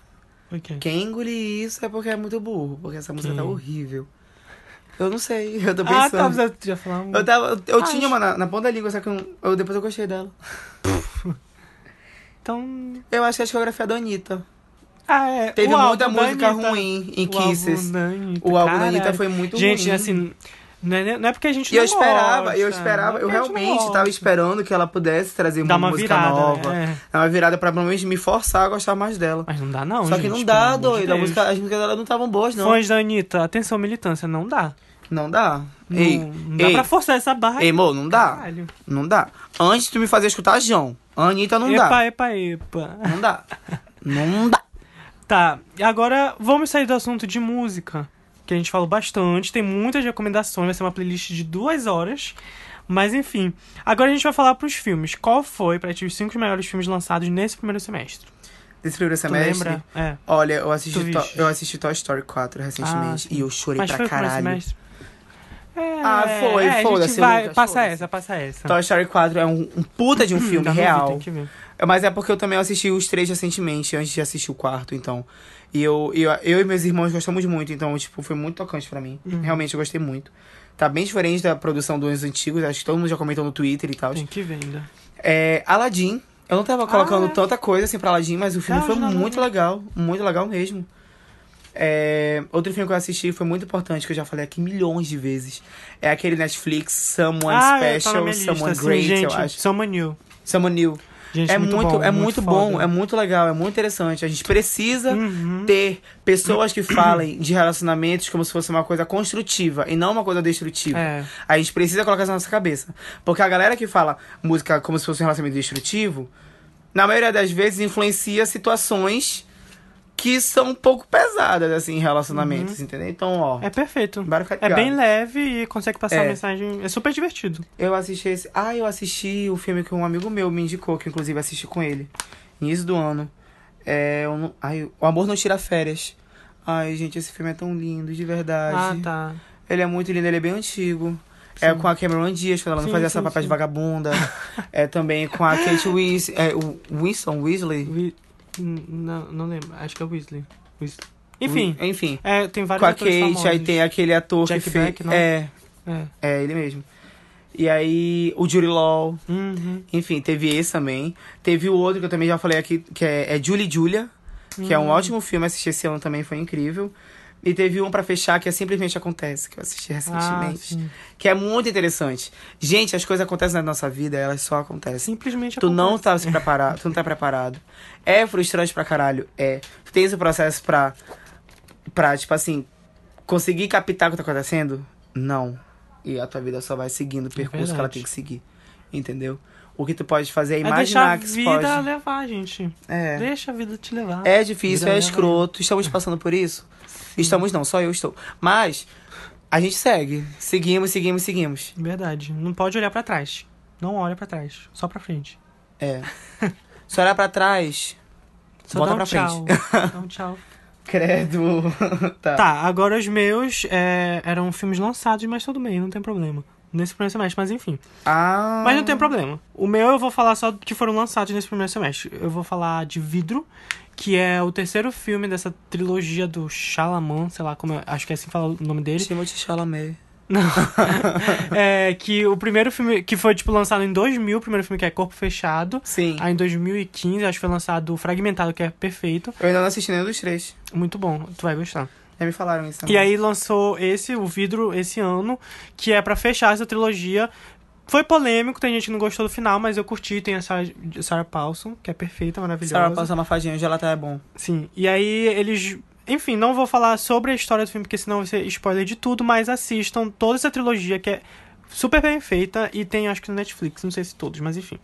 S1: Foi quem?
S2: engolir isso é porque é muito burro, porque essa música tá
S1: Quem?
S2: horrível. Eu não sei, <laughs> eu tô
S1: Ah, tá.
S2: pensando.
S1: Você já falou.
S2: Eu, tava, eu, eu tinha uma na, na ponta da língua, só que eu, eu- depois eu gostei dela. <laughs>
S1: Então.
S2: Eu acho que é a discografia da Anitta.
S1: Ah, é.
S2: Teve
S1: o
S2: muita música ruim em
S1: O
S2: Kisses.
S1: álbum.
S2: O álbum da. Anitta foi muito
S1: Gente,
S2: ruim.
S1: assim. Não é, não é porque a gente
S2: E eu
S1: não
S2: esperava, eu
S1: gosta,
S2: esperava,
S1: não é
S2: eu
S1: não
S2: realmente tava
S1: gosta.
S2: esperando que ela pudesse trazer uma,
S1: uma
S2: música
S1: virada,
S2: nova.
S1: né?
S2: Dar uma virada pra pelo menos me forçar a gostar mais dela.
S1: Mas não dá, não.
S2: Só que
S1: gente,
S2: não
S1: pelo
S2: dá,
S1: amor de
S2: doido.
S1: Deus.
S2: música, as músicas dela não estavam boas, não.
S1: Fãs da Anitta, atenção, militância, não dá.
S2: Não dá.
S1: Não,
S2: ei,
S1: não dá
S2: ei,
S1: pra forçar essa barra.
S2: ei, mo, não dá.
S1: Caralho.
S2: Não dá. Antes tu me fazer escutar João. A Anitta não
S1: epa,
S2: dá.
S1: epa, epa.
S2: Não dá. <laughs> Não dá.
S1: Tá, agora vamos sair do assunto de música, que a gente falou bastante, tem muitas recomendações, vai ser uma playlist de duas horas. Mas enfim, agora a gente vai falar pros filmes. Qual foi, pra ti, os cinco melhores filmes lançados nesse primeiro semestre?
S2: Desse primeiro
S1: Tu
S2: semestre.
S1: lembra? É.
S2: Olha, eu assisti,
S1: Tu
S2: to- eu assisti Toy Story 4 recentemente
S1: Ah,
S2: e eu chorei
S1: Mas
S2: pra
S1: foi
S2: caralho.
S1: É,
S2: Ah, foi,
S1: é,
S2: foda-se,
S1: Passa
S2: foda-se.
S1: essa, passa essa.
S2: Toy Story 4 é um, um puta de um filme
S1: Ainda não vi,
S2: real.
S1: ver.
S2: Mas é porque eu também assisti os três recentemente, antes de assistir o quarto, então. E eu, eu, eu e meus irmãos gostamos muito, então, tipo, foi muito tocante pra mim.
S1: Uhum.
S2: Realmente eu gostei muito. Tá bem diferente da produção dos antigos, acho que todo mundo já comentou no Twitter e tal.
S1: Tem que ver ainda.
S2: É, Aladdin. Eu não tava colocando
S1: é.
S2: tanta coisa assim pra Aladdin, mas o filme
S1: Ah,
S2: foi
S1: não
S2: muito legal. Muito legal mesmo. É, outro filme que eu assisti foi muito importante, que eu já falei aqui milhões de vezes. É aquele Netflix Someone
S1: ah, tá
S2: Special,
S1: minha lista,
S2: Someone
S1: assim,
S2: Great,
S1: gente,
S2: eu acho.
S1: Someone New.
S2: Someone New.
S1: Gente,
S2: é muito,
S1: bom,
S2: é muito, bom,
S1: foda.
S2: é muito legal, é muito interessante. A gente precisa
S1: Uhum.
S2: ter pessoas que falem de relacionamentos como se fosse uma coisa construtiva e não uma coisa destrutiva.
S1: É.
S2: A gente precisa colocar isso na nossa cabeça. Porque a galera que fala música como se fosse um relacionamento destrutivo, na maioria das vezes influencia situações que são um pouco pesadas, assim, em relacionamentos, entendeu? Então, ó,
S1: Uhum. É perfeito. É bem leve e consegue passar
S2: É.
S1: a mensagem. É super divertido.
S2: eu assisti esse. Ah, eu assisti o filme que um amigo meu me indicou, que inclusive assisti com ele. Início do ano. É. não- Ai, o Amor Não Tira Férias. Ai, gente, esse filme é tão lindo, de
S1: Ah,
S2: verdade.
S1: tá.
S2: Ele é muito lindo, ele é bem antigo. É com a Cameron Diaz, quando ela não
S1: Sim,
S2: fazia
S1: sim,
S2: essa papel de
S1: sim.
S2: vagabunda. <laughs> é também com a Kate Winslet, é, o Winston Weasley.
S1: N- Não, não lembro. Acho que é Weasley. Weasley. Enfim,
S2: Enfim.
S1: é, tem vários
S2: Com a Kate,
S1: famosos.
S2: aí tem aquele ator
S1: Jack
S2: que fez.
S1: Black, não?
S2: É,
S1: É.
S2: é ele mesmo. E aí, o Judy Law.
S1: Uhum.
S2: Enfim, teve esse também. Teve o outro que eu também já falei aqui, que é, é Julie Julia, que é um ótimo filme, assisti esse ano também, foi incrível. E teve um pra fechar que é Simplesmente Acontece, que eu assisti
S1: Ah,
S2: recentemente.
S1: sim.
S2: que é muito interessante. Gente, as coisas acontecem na nossa vida, elas só acontecem.
S1: Simplesmente
S2: Tu não
S1: acontece.
S2: tá se preparado, tu não tá preparado. É frustrante pra caralho, é. Tu tem esse processo pra, pra, tipo assim, conseguir captar o que tá acontecendo? Não. E a tua vida só vai seguindo o percurso que ela tem que seguir. Entendeu? O que tu pode fazer é
S1: É deixar
S2: imaginar
S1: a
S2: que isso
S1: vida
S2: pode.
S1: levar, gente.
S2: É.
S1: Deixa a vida te levar.
S2: É difícil,
S1: Vida
S2: é escroto. Estamos passando por isso? Estamos não, só eu estou. Mas a gente segue. Seguimos, seguimos, seguimos.
S1: Verdade. Não pode olhar pra trás. Não olha pra trás. Só pra frente.
S2: É. Se olhar pra trás,
S1: Só
S2: Volta
S1: dá um
S2: pra
S1: tchau. <laughs> Dá um tchau.
S2: credo. <laughs> tá.
S1: Tá, agora os meus é, eram filmes lançados, mas tudo bem, não tem problema. Nesse primeiro semestre, mas enfim.
S2: Ah.
S1: Mas não tem problema. O meu eu vou falar só que foram lançados nesse primeiro semestre. Eu vou falar de Vidro, que é o terceiro filme dessa trilogia do Shalaman, sei lá como é, acho que é assim que fala o nome dele.
S2: Timothy Chalamet. <laughs>
S1: É, que o primeiro filme, que foi tipo lançado em 2000, o primeiro filme que é Corpo Fechado.
S2: Sim.
S1: Aí em 2015, acho que foi lançado Fragmentado, que é perfeito.
S2: Eu ainda não assisti nenhum dos três.
S1: Muito bom, tu vai gostar.
S2: Já me falaram isso também.
S1: E aí lançou esse, o Vidro, esse ano, que é pra fechar essa trilogia. Foi polêmico, tem gente que não gostou do final, mas eu curti. Tem a Sarah, Sarah Paulson, que é perfeita, maravilhosa.
S2: Sarah passa uma fadinha, hoje ela tá é bom.
S1: Sim. E aí eles. Enfim, não vou falar sobre a história do filme, porque senão vai ser spoiler de tudo, mas assistam toda essa trilogia que é super bem feita e tem acho que no Netflix, não sei se todos, mas enfim.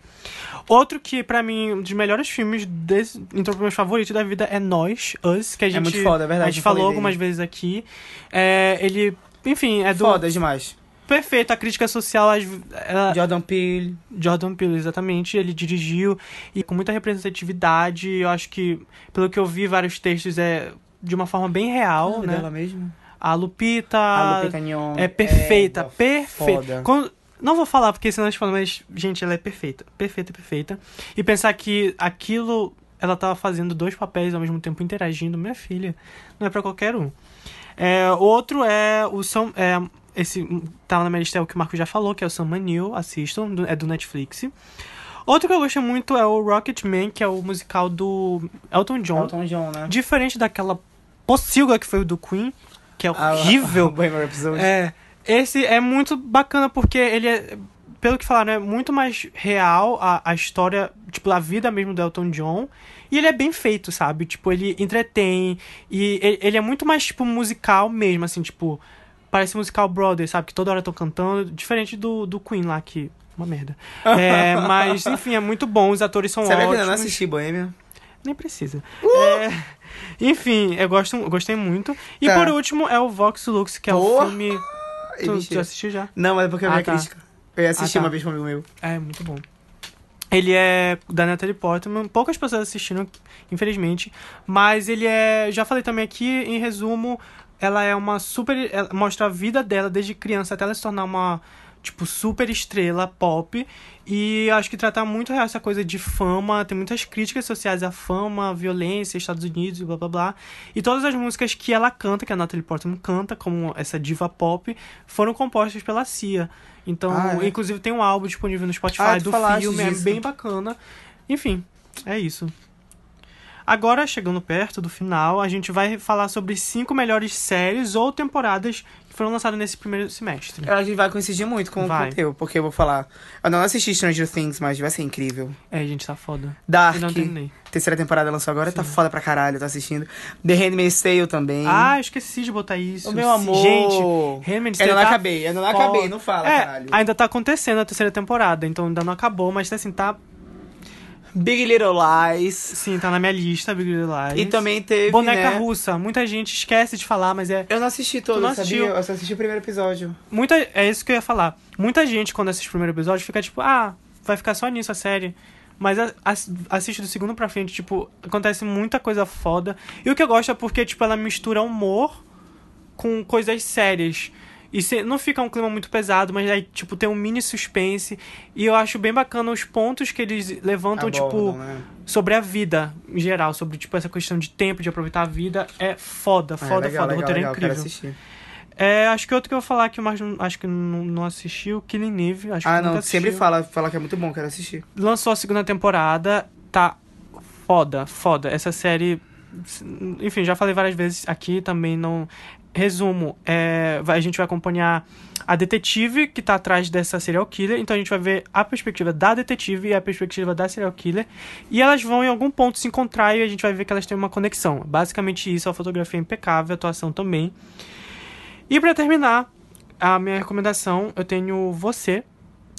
S1: Outro que pra mim um dos melhores filmes desse, entrou pros meus favoritos da vida é Nós, Us, que a gente
S2: muito foda, é verdade,
S1: A gente falou algumas vezes aqui. É, ele, enfim, é do
S2: Foda demais.
S1: Perfeito, a crítica social, as- ela,
S2: Jordan Peele.
S1: Jordan Peele, exatamente. Ele dirigiu e com muita representatividade. Eu acho que, pelo que eu vi, vários textos é de uma forma bem real, né?
S2: dela mesmo?
S1: A Lupita,
S2: A Lupita Nyong'o.
S1: é perfeita,
S2: É,
S1: perfeita.
S2: foda.
S1: Quando- não vou falar porque senão a gente fala, mas, gente, ela é perfeita. Perfeita, perfeita. E pensar que aquilo, ela tava fazendo dois papéis ao mesmo tempo, interagindo, minha filha, não é pra qualquer um. É, outro é o Sam. É, esse tá na minha lista é o que o Marco já falou, que é o Sam Neill, assistam, do- é do Netflix. Outro que eu gostei muito é o Rocketman, que é o musical do Elton John.
S2: Elton John, né?
S1: Diferente daquela pocilga que foi o do Queen, que é
S2: Ah,
S1: horrível. <laughs>
S2: O Bohemian Rhapsody.
S1: É, esse é muito bacana porque ele é, pelo que falaram, é muito mais real a, a história, tipo, a vida mesmo do Elton John. E ele é bem feito, sabe? Tipo, ele entretém. E ele, ele é muito mais, tipo, musical mesmo, assim, tipo. Parece musical Brother, sabe? Que toda hora estão cantando. Diferente do, do Queen lá, que. Uma merda. <laughs> É, mas, enfim, é muito bom. Os atores são
S2: Sabia que eu
S1: ótimos.
S2: ainda não assisti Bohemian?
S1: Nem precisa. É, enfim, eu gosto, eu gostei muito. E
S2: Tá.
S1: por último é o Vox Lux, que é o
S2: Porra!
S1: filme.
S2: Ei,
S1: Tu, tu assistiu já?
S2: Não, mas é porque eu vi
S1: Ah,
S2: a
S1: tá.
S2: crítica. Eu ia assistir
S1: Ah, tá.
S2: uma vez com um amigo meu.
S1: É, muito bom. Ele é da Natalie Portman, poucas pessoas assistiram, infelizmente, mas ele é, já falei também aqui, em resumo, ela é uma super, ela mostra a vida dela desde criança até ela se tornar uma, tipo, super estrela pop, e acho que trata muito real essa coisa de fama, tem muitas críticas sociais à fama, à violência, Estados Unidos, blá blá blá, e todas as músicas que ela canta, que a Natalie Portman canta, como essa diva pop, foram compostas pela Cia. Então,
S2: Ah, é?
S1: inclusive tem um álbum disponível no Spotify
S2: Ah, tu
S1: do filme, é
S2: disso.
S1: bem bacana. Enfim, é isso. Agora, chegando perto do final, a gente vai falar sobre cinco melhores séries ou temporadas que foram lançadas nesse primeiro semestre.
S2: A gente vai coincidir muito com,
S1: Vai.
S2: o teu, porque eu vou falar. Eu não assisti Stranger Things, mas vai ser incrível.
S1: É, gente, tá foda.
S2: Dark,
S1: Eu não terminei.
S2: terceira temporada lançou agora, tá foda pra caralho, eu tô assistindo. The Handmaid's Tale também.
S1: Ah, eu esqueci de botar isso.
S2: o meu amor.
S1: Gente, Handmaid's
S2: Eu
S1: Tale
S2: não
S1: tá
S2: acabei, eu não
S1: foda.
S2: acabei, não fala,
S1: é,
S2: caralho.
S1: ainda tá acontecendo a terceira temporada, então ainda não acabou, mas assim, tá...
S2: Big Little Lies.
S1: Sim, tá na minha lista, Big Little Lies.
S2: E também teve,
S1: Boneca
S2: né?
S1: Mussa. Muita gente esquece de falar, mas é...
S2: Eu não assisti todo,
S1: não
S2: sabia?
S1: assistiu?
S2: Eu só assisti o primeiro episódio.
S1: Muita, é isso que eu ia falar. Muita gente, quando assiste o primeiro episódio, fica tipo, ah, vai ficar só nisso a série. Mas assiste do segundo pra frente, tipo, acontece muita coisa foda. E o que eu gosto é porque, tipo, ela mistura humor com coisas sérias. E se- não fica um clima muito pesado, mas aí, tipo, tem um mini suspense. E eu acho bem bacana os pontos que eles levantam, tipo,
S2: Abordam, né?
S1: sobre a vida em geral. Sobre, tipo, essa questão de tempo, de aproveitar a vida. É foda,
S2: Ah,
S1: foda,
S2: legal,
S1: foda. o
S2: legal,
S1: roteiro é
S2: legal,
S1: incrível.
S2: Quero assistir.
S1: É, acho que outro que eu vou falar que mais acho que não, não assistiu, Killing Eve. Acho
S2: Ah,
S1: que
S2: não, sempre fala, fala que é muito bom, quero assistir.
S1: Lançou a segunda temporada, tá foda, foda. Essa série, enfim, já falei várias vezes aqui, também não... Resumo, é, vai- a gente vai acompanhar a detetive que tá atrás dessa serial killer, então a gente vai ver a perspectiva da detetive e a perspectiva da serial killer, e elas vão em algum ponto se encontrar e a gente vai ver que elas têm uma conexão. Basicamente isso, a fotografia é impecável, a atuação também. E pra terminar, a minha recomendação, eu tenho Você.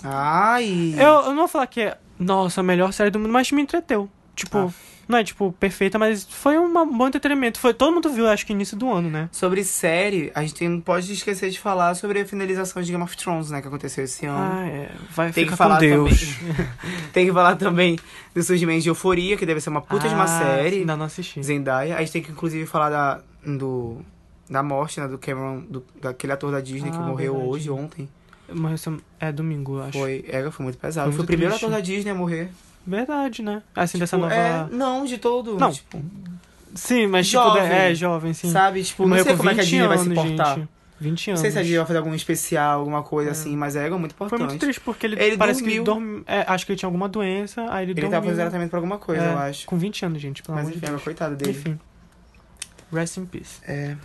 S2: Ai.
S1: Eu, eu não vou falar que é, nossa, a melhor série do mundo, mas me entreteu. Tipo, Não é, tipo, perfeita, mas foi um bom entretenimento. Foi, todo mundo viu, acho que início do ano, né?
S2: Sobre série, a gente não pode esquecer de falar sobre a finalização de Game of Thrones, né? Que aconteceu esse ano.
S1: Ah, é. Vai
S2: Tem que falar
S1: com Deus.
S2: também. <laughs> Tem que falar também do surgimento de Euforia, que deve ser uma puta de uma
S1: Ah,
S2: série.
S1: Ainda não assisti.
S2: Zendaya. A gente tem que, inclusive, falar da, do, da morte, né? Do Cameron, do, daquele ator da Disney que
S1: Ah,
S2: morreu
S1: verdade.
S2: hoje, ontem.
S1: Morreu É domingo, acho.
S2: Foi, é, foi muito pesado.
S1: Foi
S2: Foi,
S1: muito
S2: o primeiro
S1: triste.
S2: ator da Disney a morrer.
S1: Verdade, né? Assim, dessa
S2: Tipo,
S1: nova.
S2: é, não, de todo.
S1: Não,
S2: tipo,
S1: Sim, mas tipo,
S2: Jovem.
S1: é jovem, sim.
S2: sabe? Tipo, não sei
S1: com
S2: como é que a
S1: 20
S2: Disney vai se portar.
S1: gente. 20
S2: Não
S1: anos.
S2: sei se a Disney vai fazer algum especial, alguma coisa assim, mas é algo muito
S1: Foi
S2: importante.
S1: muito triste, porque ele,
S2: Ele
S1: parece
S2: dormiu.
S1: que dorme... é, acho que ele tinha alguma doença, aí ele,
S2: Ele
S1: dormiu.
S2: tava fazendo tratamento pra alguma coisa,
S1: É,
S2: eu acho.
S1: Com 20 anos, gente, pelo
S2: Mas
S1: amor de
S2: enfim,
S1: Deus.
S2: agora, coitado dele.
S1: Enfim. Rest in peace.
S2: É.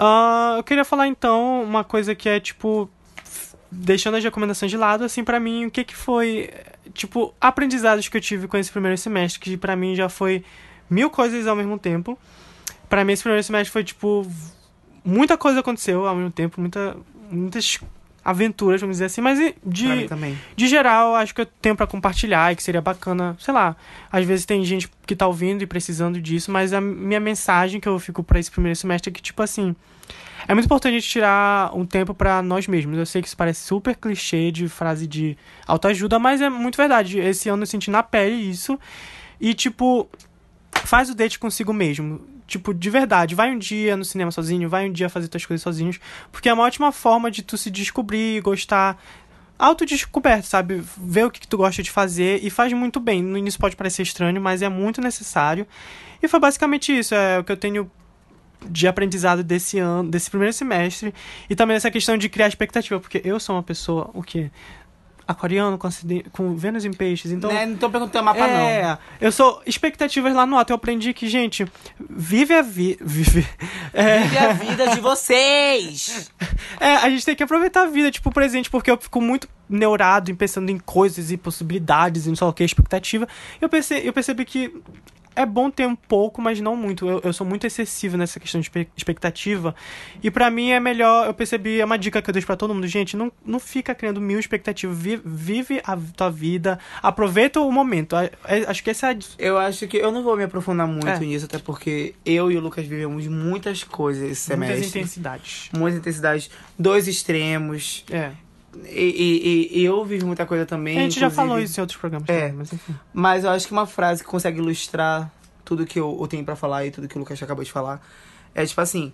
S1: Ah, eu queria falar então uma coisa que é tipo deixando as recomendações de lado, assim, pra mim, o que que foi, tipo, aprendizados que eu tive com esse primeiro semestre, que pra mim já foi mil coisas ao mesmo tempo. Pra mim esse primeiro semestre foi tipo muita coisa aconteceu ao mesmo tempo, muita muitas aventuras, vamos dizer assim, mas de de geral, acho que eu tenho pra compartilhar e que seria bacana, sei lá. Às vezes tem gente que tá ouvindo e precisando disso, mas a minha mensagem que eu fico pra esse primeiro semestre é que, tipo assim, é muito importante a gente tirar um tempo pra nós mesmos. Eu sei que isso parece super clichê de frase de autoajuda, mas é muito verdade. Esse ano eu senti na pele isso. E, tipo, faz o date consigo mesmo. Tipo, de verdade, vai um dia no cinema sozinho, vai um dia fazer tuas coisas sozinhos, porque é uma ótima forma de tu se descobrir, gostar, autodescoberta, sabe? Ver o que, que tu gosta de fazer e faz muito bem. No início pode parecer estranho, mas é muito necessário. E foi basicamente isso, é o que eu tenho de aprendizado desse ano, desse primeiro semestre, e também essa questão de criar expectativa, porque eu sou uma pessoa, o quê? Aquariano com, com Vênus em peixes, então
S2: né? Não tô perguntando mapa, não.
S1: é, eu sou expectativas lá no alto. Eu aprendi que, gente, vive a vida. Vive. É,
S2: Vive a vida de vocês! <laughs>
S1: é, a gente tem que aproveitar a vida, tipo, o presente, porque eu fico muito neurado em pensando em coisas e possibilidades e não sei o que, expectativa. Eu, perce, eu percebi que é bom ter um pouco, mas não muito. Eu, eu sou muito excessivo nessa questão de expectativa. E pra mim é melhor, eu percebi, é uma dica que eu deixo pra todo mundo. Gente, não, não fica criando mil expectativas. Vi- Vive a tua vida, aproveita o momento. É- Acho que essa é a
S2: Eu acho que eu não vou me aprofundar muito
S1: É.
S2: nisso, até porque eu e o Lucas vivemos muitas coisas esse
S1: muitas
S2: semestre.
S1: intensidades.
S2: Muitas intensidades, dois extremos.
S1: É.
S2: E, e- e- eu vivo muita coisa também.
S1: A gente já
S2: inclusive.
S1: falou isso em outros programas.
S2: É.
S1: também, mas enfim.
S2: Mas eu acho que uma frase que consegue ilustrar tudo que eu, eu tenho pra falar e tudo que o Lucas acabou de falar é tipo assim,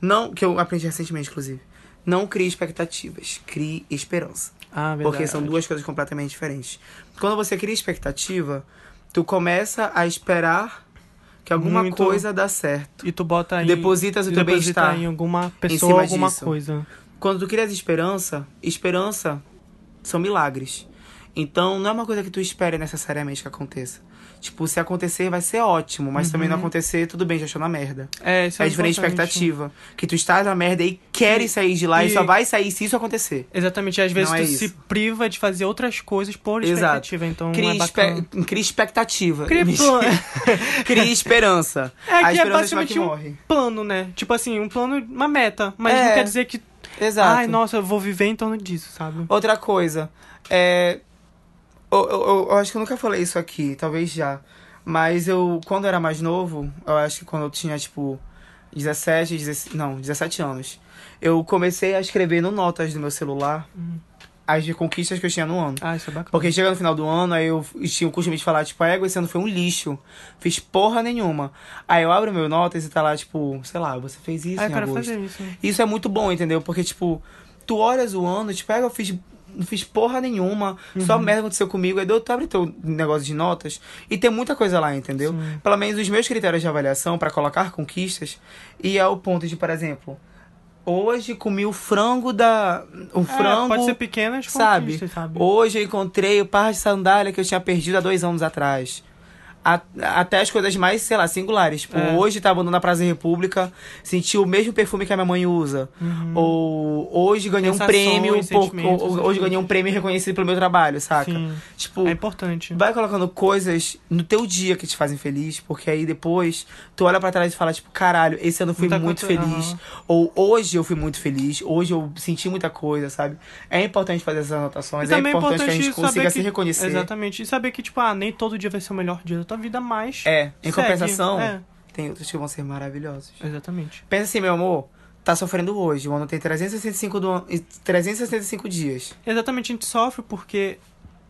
S2: não que eu aprendi recentemente inclusive. Não crie expectativas, crie esperança.
S1: Ah, verdade.
S2: Porque são duas coisas completamente diferentes. Quando você cria expectativa, tu começa a esperar que alguma
S1: Muito.
S2: coisa dá certo.
S1: E tu bota aí.
S2: Depositas o teu bem-estar
S1: em alguma
S2: em
S1: pessoa,
S2: cima
S1: alguma
S2: disso.
S1: coisa.
S2: Quando tu crias esperança, esperança são milagres. Então não é uma coisa que tu espere necessariamente que aconteça. Tipo, se acontecer vai ser ótimo, mas também não acontecer, tudo bem, já estou na merda.
S1: É, isso
S2: É, diferente de
S1: importante.
S2: expectativa. Que tu estás na merda e queres sair de lá e,
S1: e-
S2: só vai sair se isso acontecer.
S1: Exatamente, às vezes
S2: Não
S1: tu
S2: é
S1: se
S2: isso.
S1: priva de fazer outras coisas por
S2: Exato.
S1: expectativa, então
S2: Cria,
S1: é
S2: espe cria expectativa.
S1: Cria <laughs> plano. <laughs>
S2: Cria esperança.
S1: É que é
S2: esperança é
S1: basicamente
S2: que
S1: um plano, né? Tipo assim, um plano, uma meta. Mas
S2: É.
S1: não quer dizer que.
S2: Exato.
S1: Ai, nossa, eu vou viver em torno disso, sabe?
S2: Outra coisa, é. Eu, eu- eu- acho que eu nunca falei isso aqui, talvez já. Mas eu, quando eu era mais novo, eu acho que quando eu tinha, tipo, 17, 16, não, 17 anos, eu comecei a escrever no notas do meu celular as conquistas que eu tinha no ano.
S1: Ah, isso é bacana.
S2: Porque chega no final do ano, aí eu tinha o costume de falar, tipo, a égua esse ano foi um lixo. Fiz porra nenhuma. Aí eu abro meu notas e tá lá, tipo, sei lá, você fez isso
S1: Ah, eu
S2: em
S1: quero
S2: agosto.
S1: fazer isso.
S2: Isso é muito bom, entendeu? Porque, tipo, tu olhas o ano, tipo, pega, eu fiz. Não fiz porra nenhuma,
S1: Uhum.
S2: só merda aconteceu comigo. Aí tu abre teu negócio de notas e tem muita coisa lá, entendeu?
S1: Sim.
S2: Pelo menos os meus critérios de avaliação pra colocar conquistas e é o ponto de, por exemplo, hoje comi o frango da. O
S1: É,
S2: frango.
S1: pode ser pequenas
S2: sabe?
S1: sabe?
S2: Hoje eu encontrei o par de sandália que eu tinha perdido há dois anos atrás. A- até as coisas mais, sei lá, singulares. Tipo,
S1: É.
S2: hoje tava andando na Praça República, senti o mesmo perfume que a minha mãe usa. Ou hoje ganhei um
S1: Uhum.
S2: Prêmio, por, ou- hoje ganhei um prêmio reconhecido pelo meu trabalho, saca?
S1: Sim.
S2: Tipo,
S1: É importante.
S2: vai colocando coisas no teu dia que te fazem feliz, porque aí depois tu olha pra trás e fala, tipo, caralho, esse ano eu fui
S1: Muita
S2: muito
S1: coisa-
S2: feliz.
S1: aham.
S2: Ou hoje eu fui muito feliz, hoje eu senti muita coisa, sabe? É importante fazer essas anotações, é
S1: também é
S2: importante, que a gente consiga
S1: que-
S2: se reconhecer.
S1: Exatamente. E saber que, tipo, ah, nem todo dia vai ser o melhor dia tua vida, mas.
S2: É, em
S1: segue.
S2: compensação,
S1: É,
S2: tem outros que vão ser maravilhosos.
S1: exatamente.
S2: Pensa assim, meu amor, tá sofrendo hoje, o ano tem 365, do... 365 dias.
S1: Exatamente, a gente sofre porque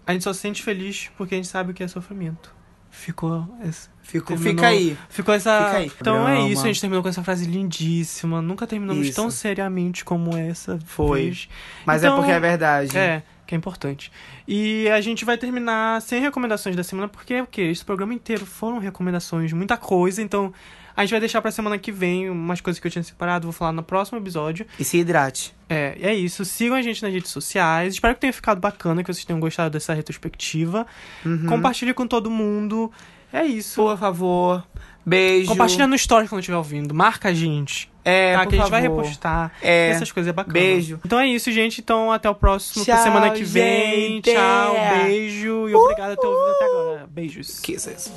S1: a gente só se sente feliz porque a gente sabe o que é sofrimento. Ficou esse,
S2: Fico,
S1: terminou-
S2: fica aí.
S1: Ficou essa.
S2: Fica aí.
S1: Então é
S2: Drama.
S1: isso, a gente terminou com essa frase lindíssima. Nunca terminamos
S2: Isso.
S1: tão seriamente como essa.
S2: Foi.
S1: vez.
S2: Mas
S1: Então,
S2: é porque é verdade.
S1: É, que é importante. E a gente vai terminar sem recomendações da semana, porque o quê? Esse programa inteiro foram recomendações, muita coisa, então a gente vai deixar pra semana que vem umas coisas que eu tinha separado, vou falar no próximo episódio.
S2: E se hidrate.
S1: É, e é isso. Sigam a gente nas redes sociais. Espero que tenha ficado bacana, que vocês tenham gostado dessa retrospectiva.
S2: Uhum.
S1: Compartilhe com todo mundo. É isso.
S2: Por favor. Beijo.
S1: Compartilha no story quando estiver ouvindo. Marca a gente.
S2: É,
S1: tá? Que a gente vai repostar.
S2: É.
S1: Essas coisas é bacana.
S2: Beijo.
S1: Então é isso, gente. Então até o próximo.
S2: Tchau,
S1: semana que vem.
S2: gente.
S1: Tchau, beijo. E obrigado por ter ouvido até agora. Beijos.
S2: Kisses.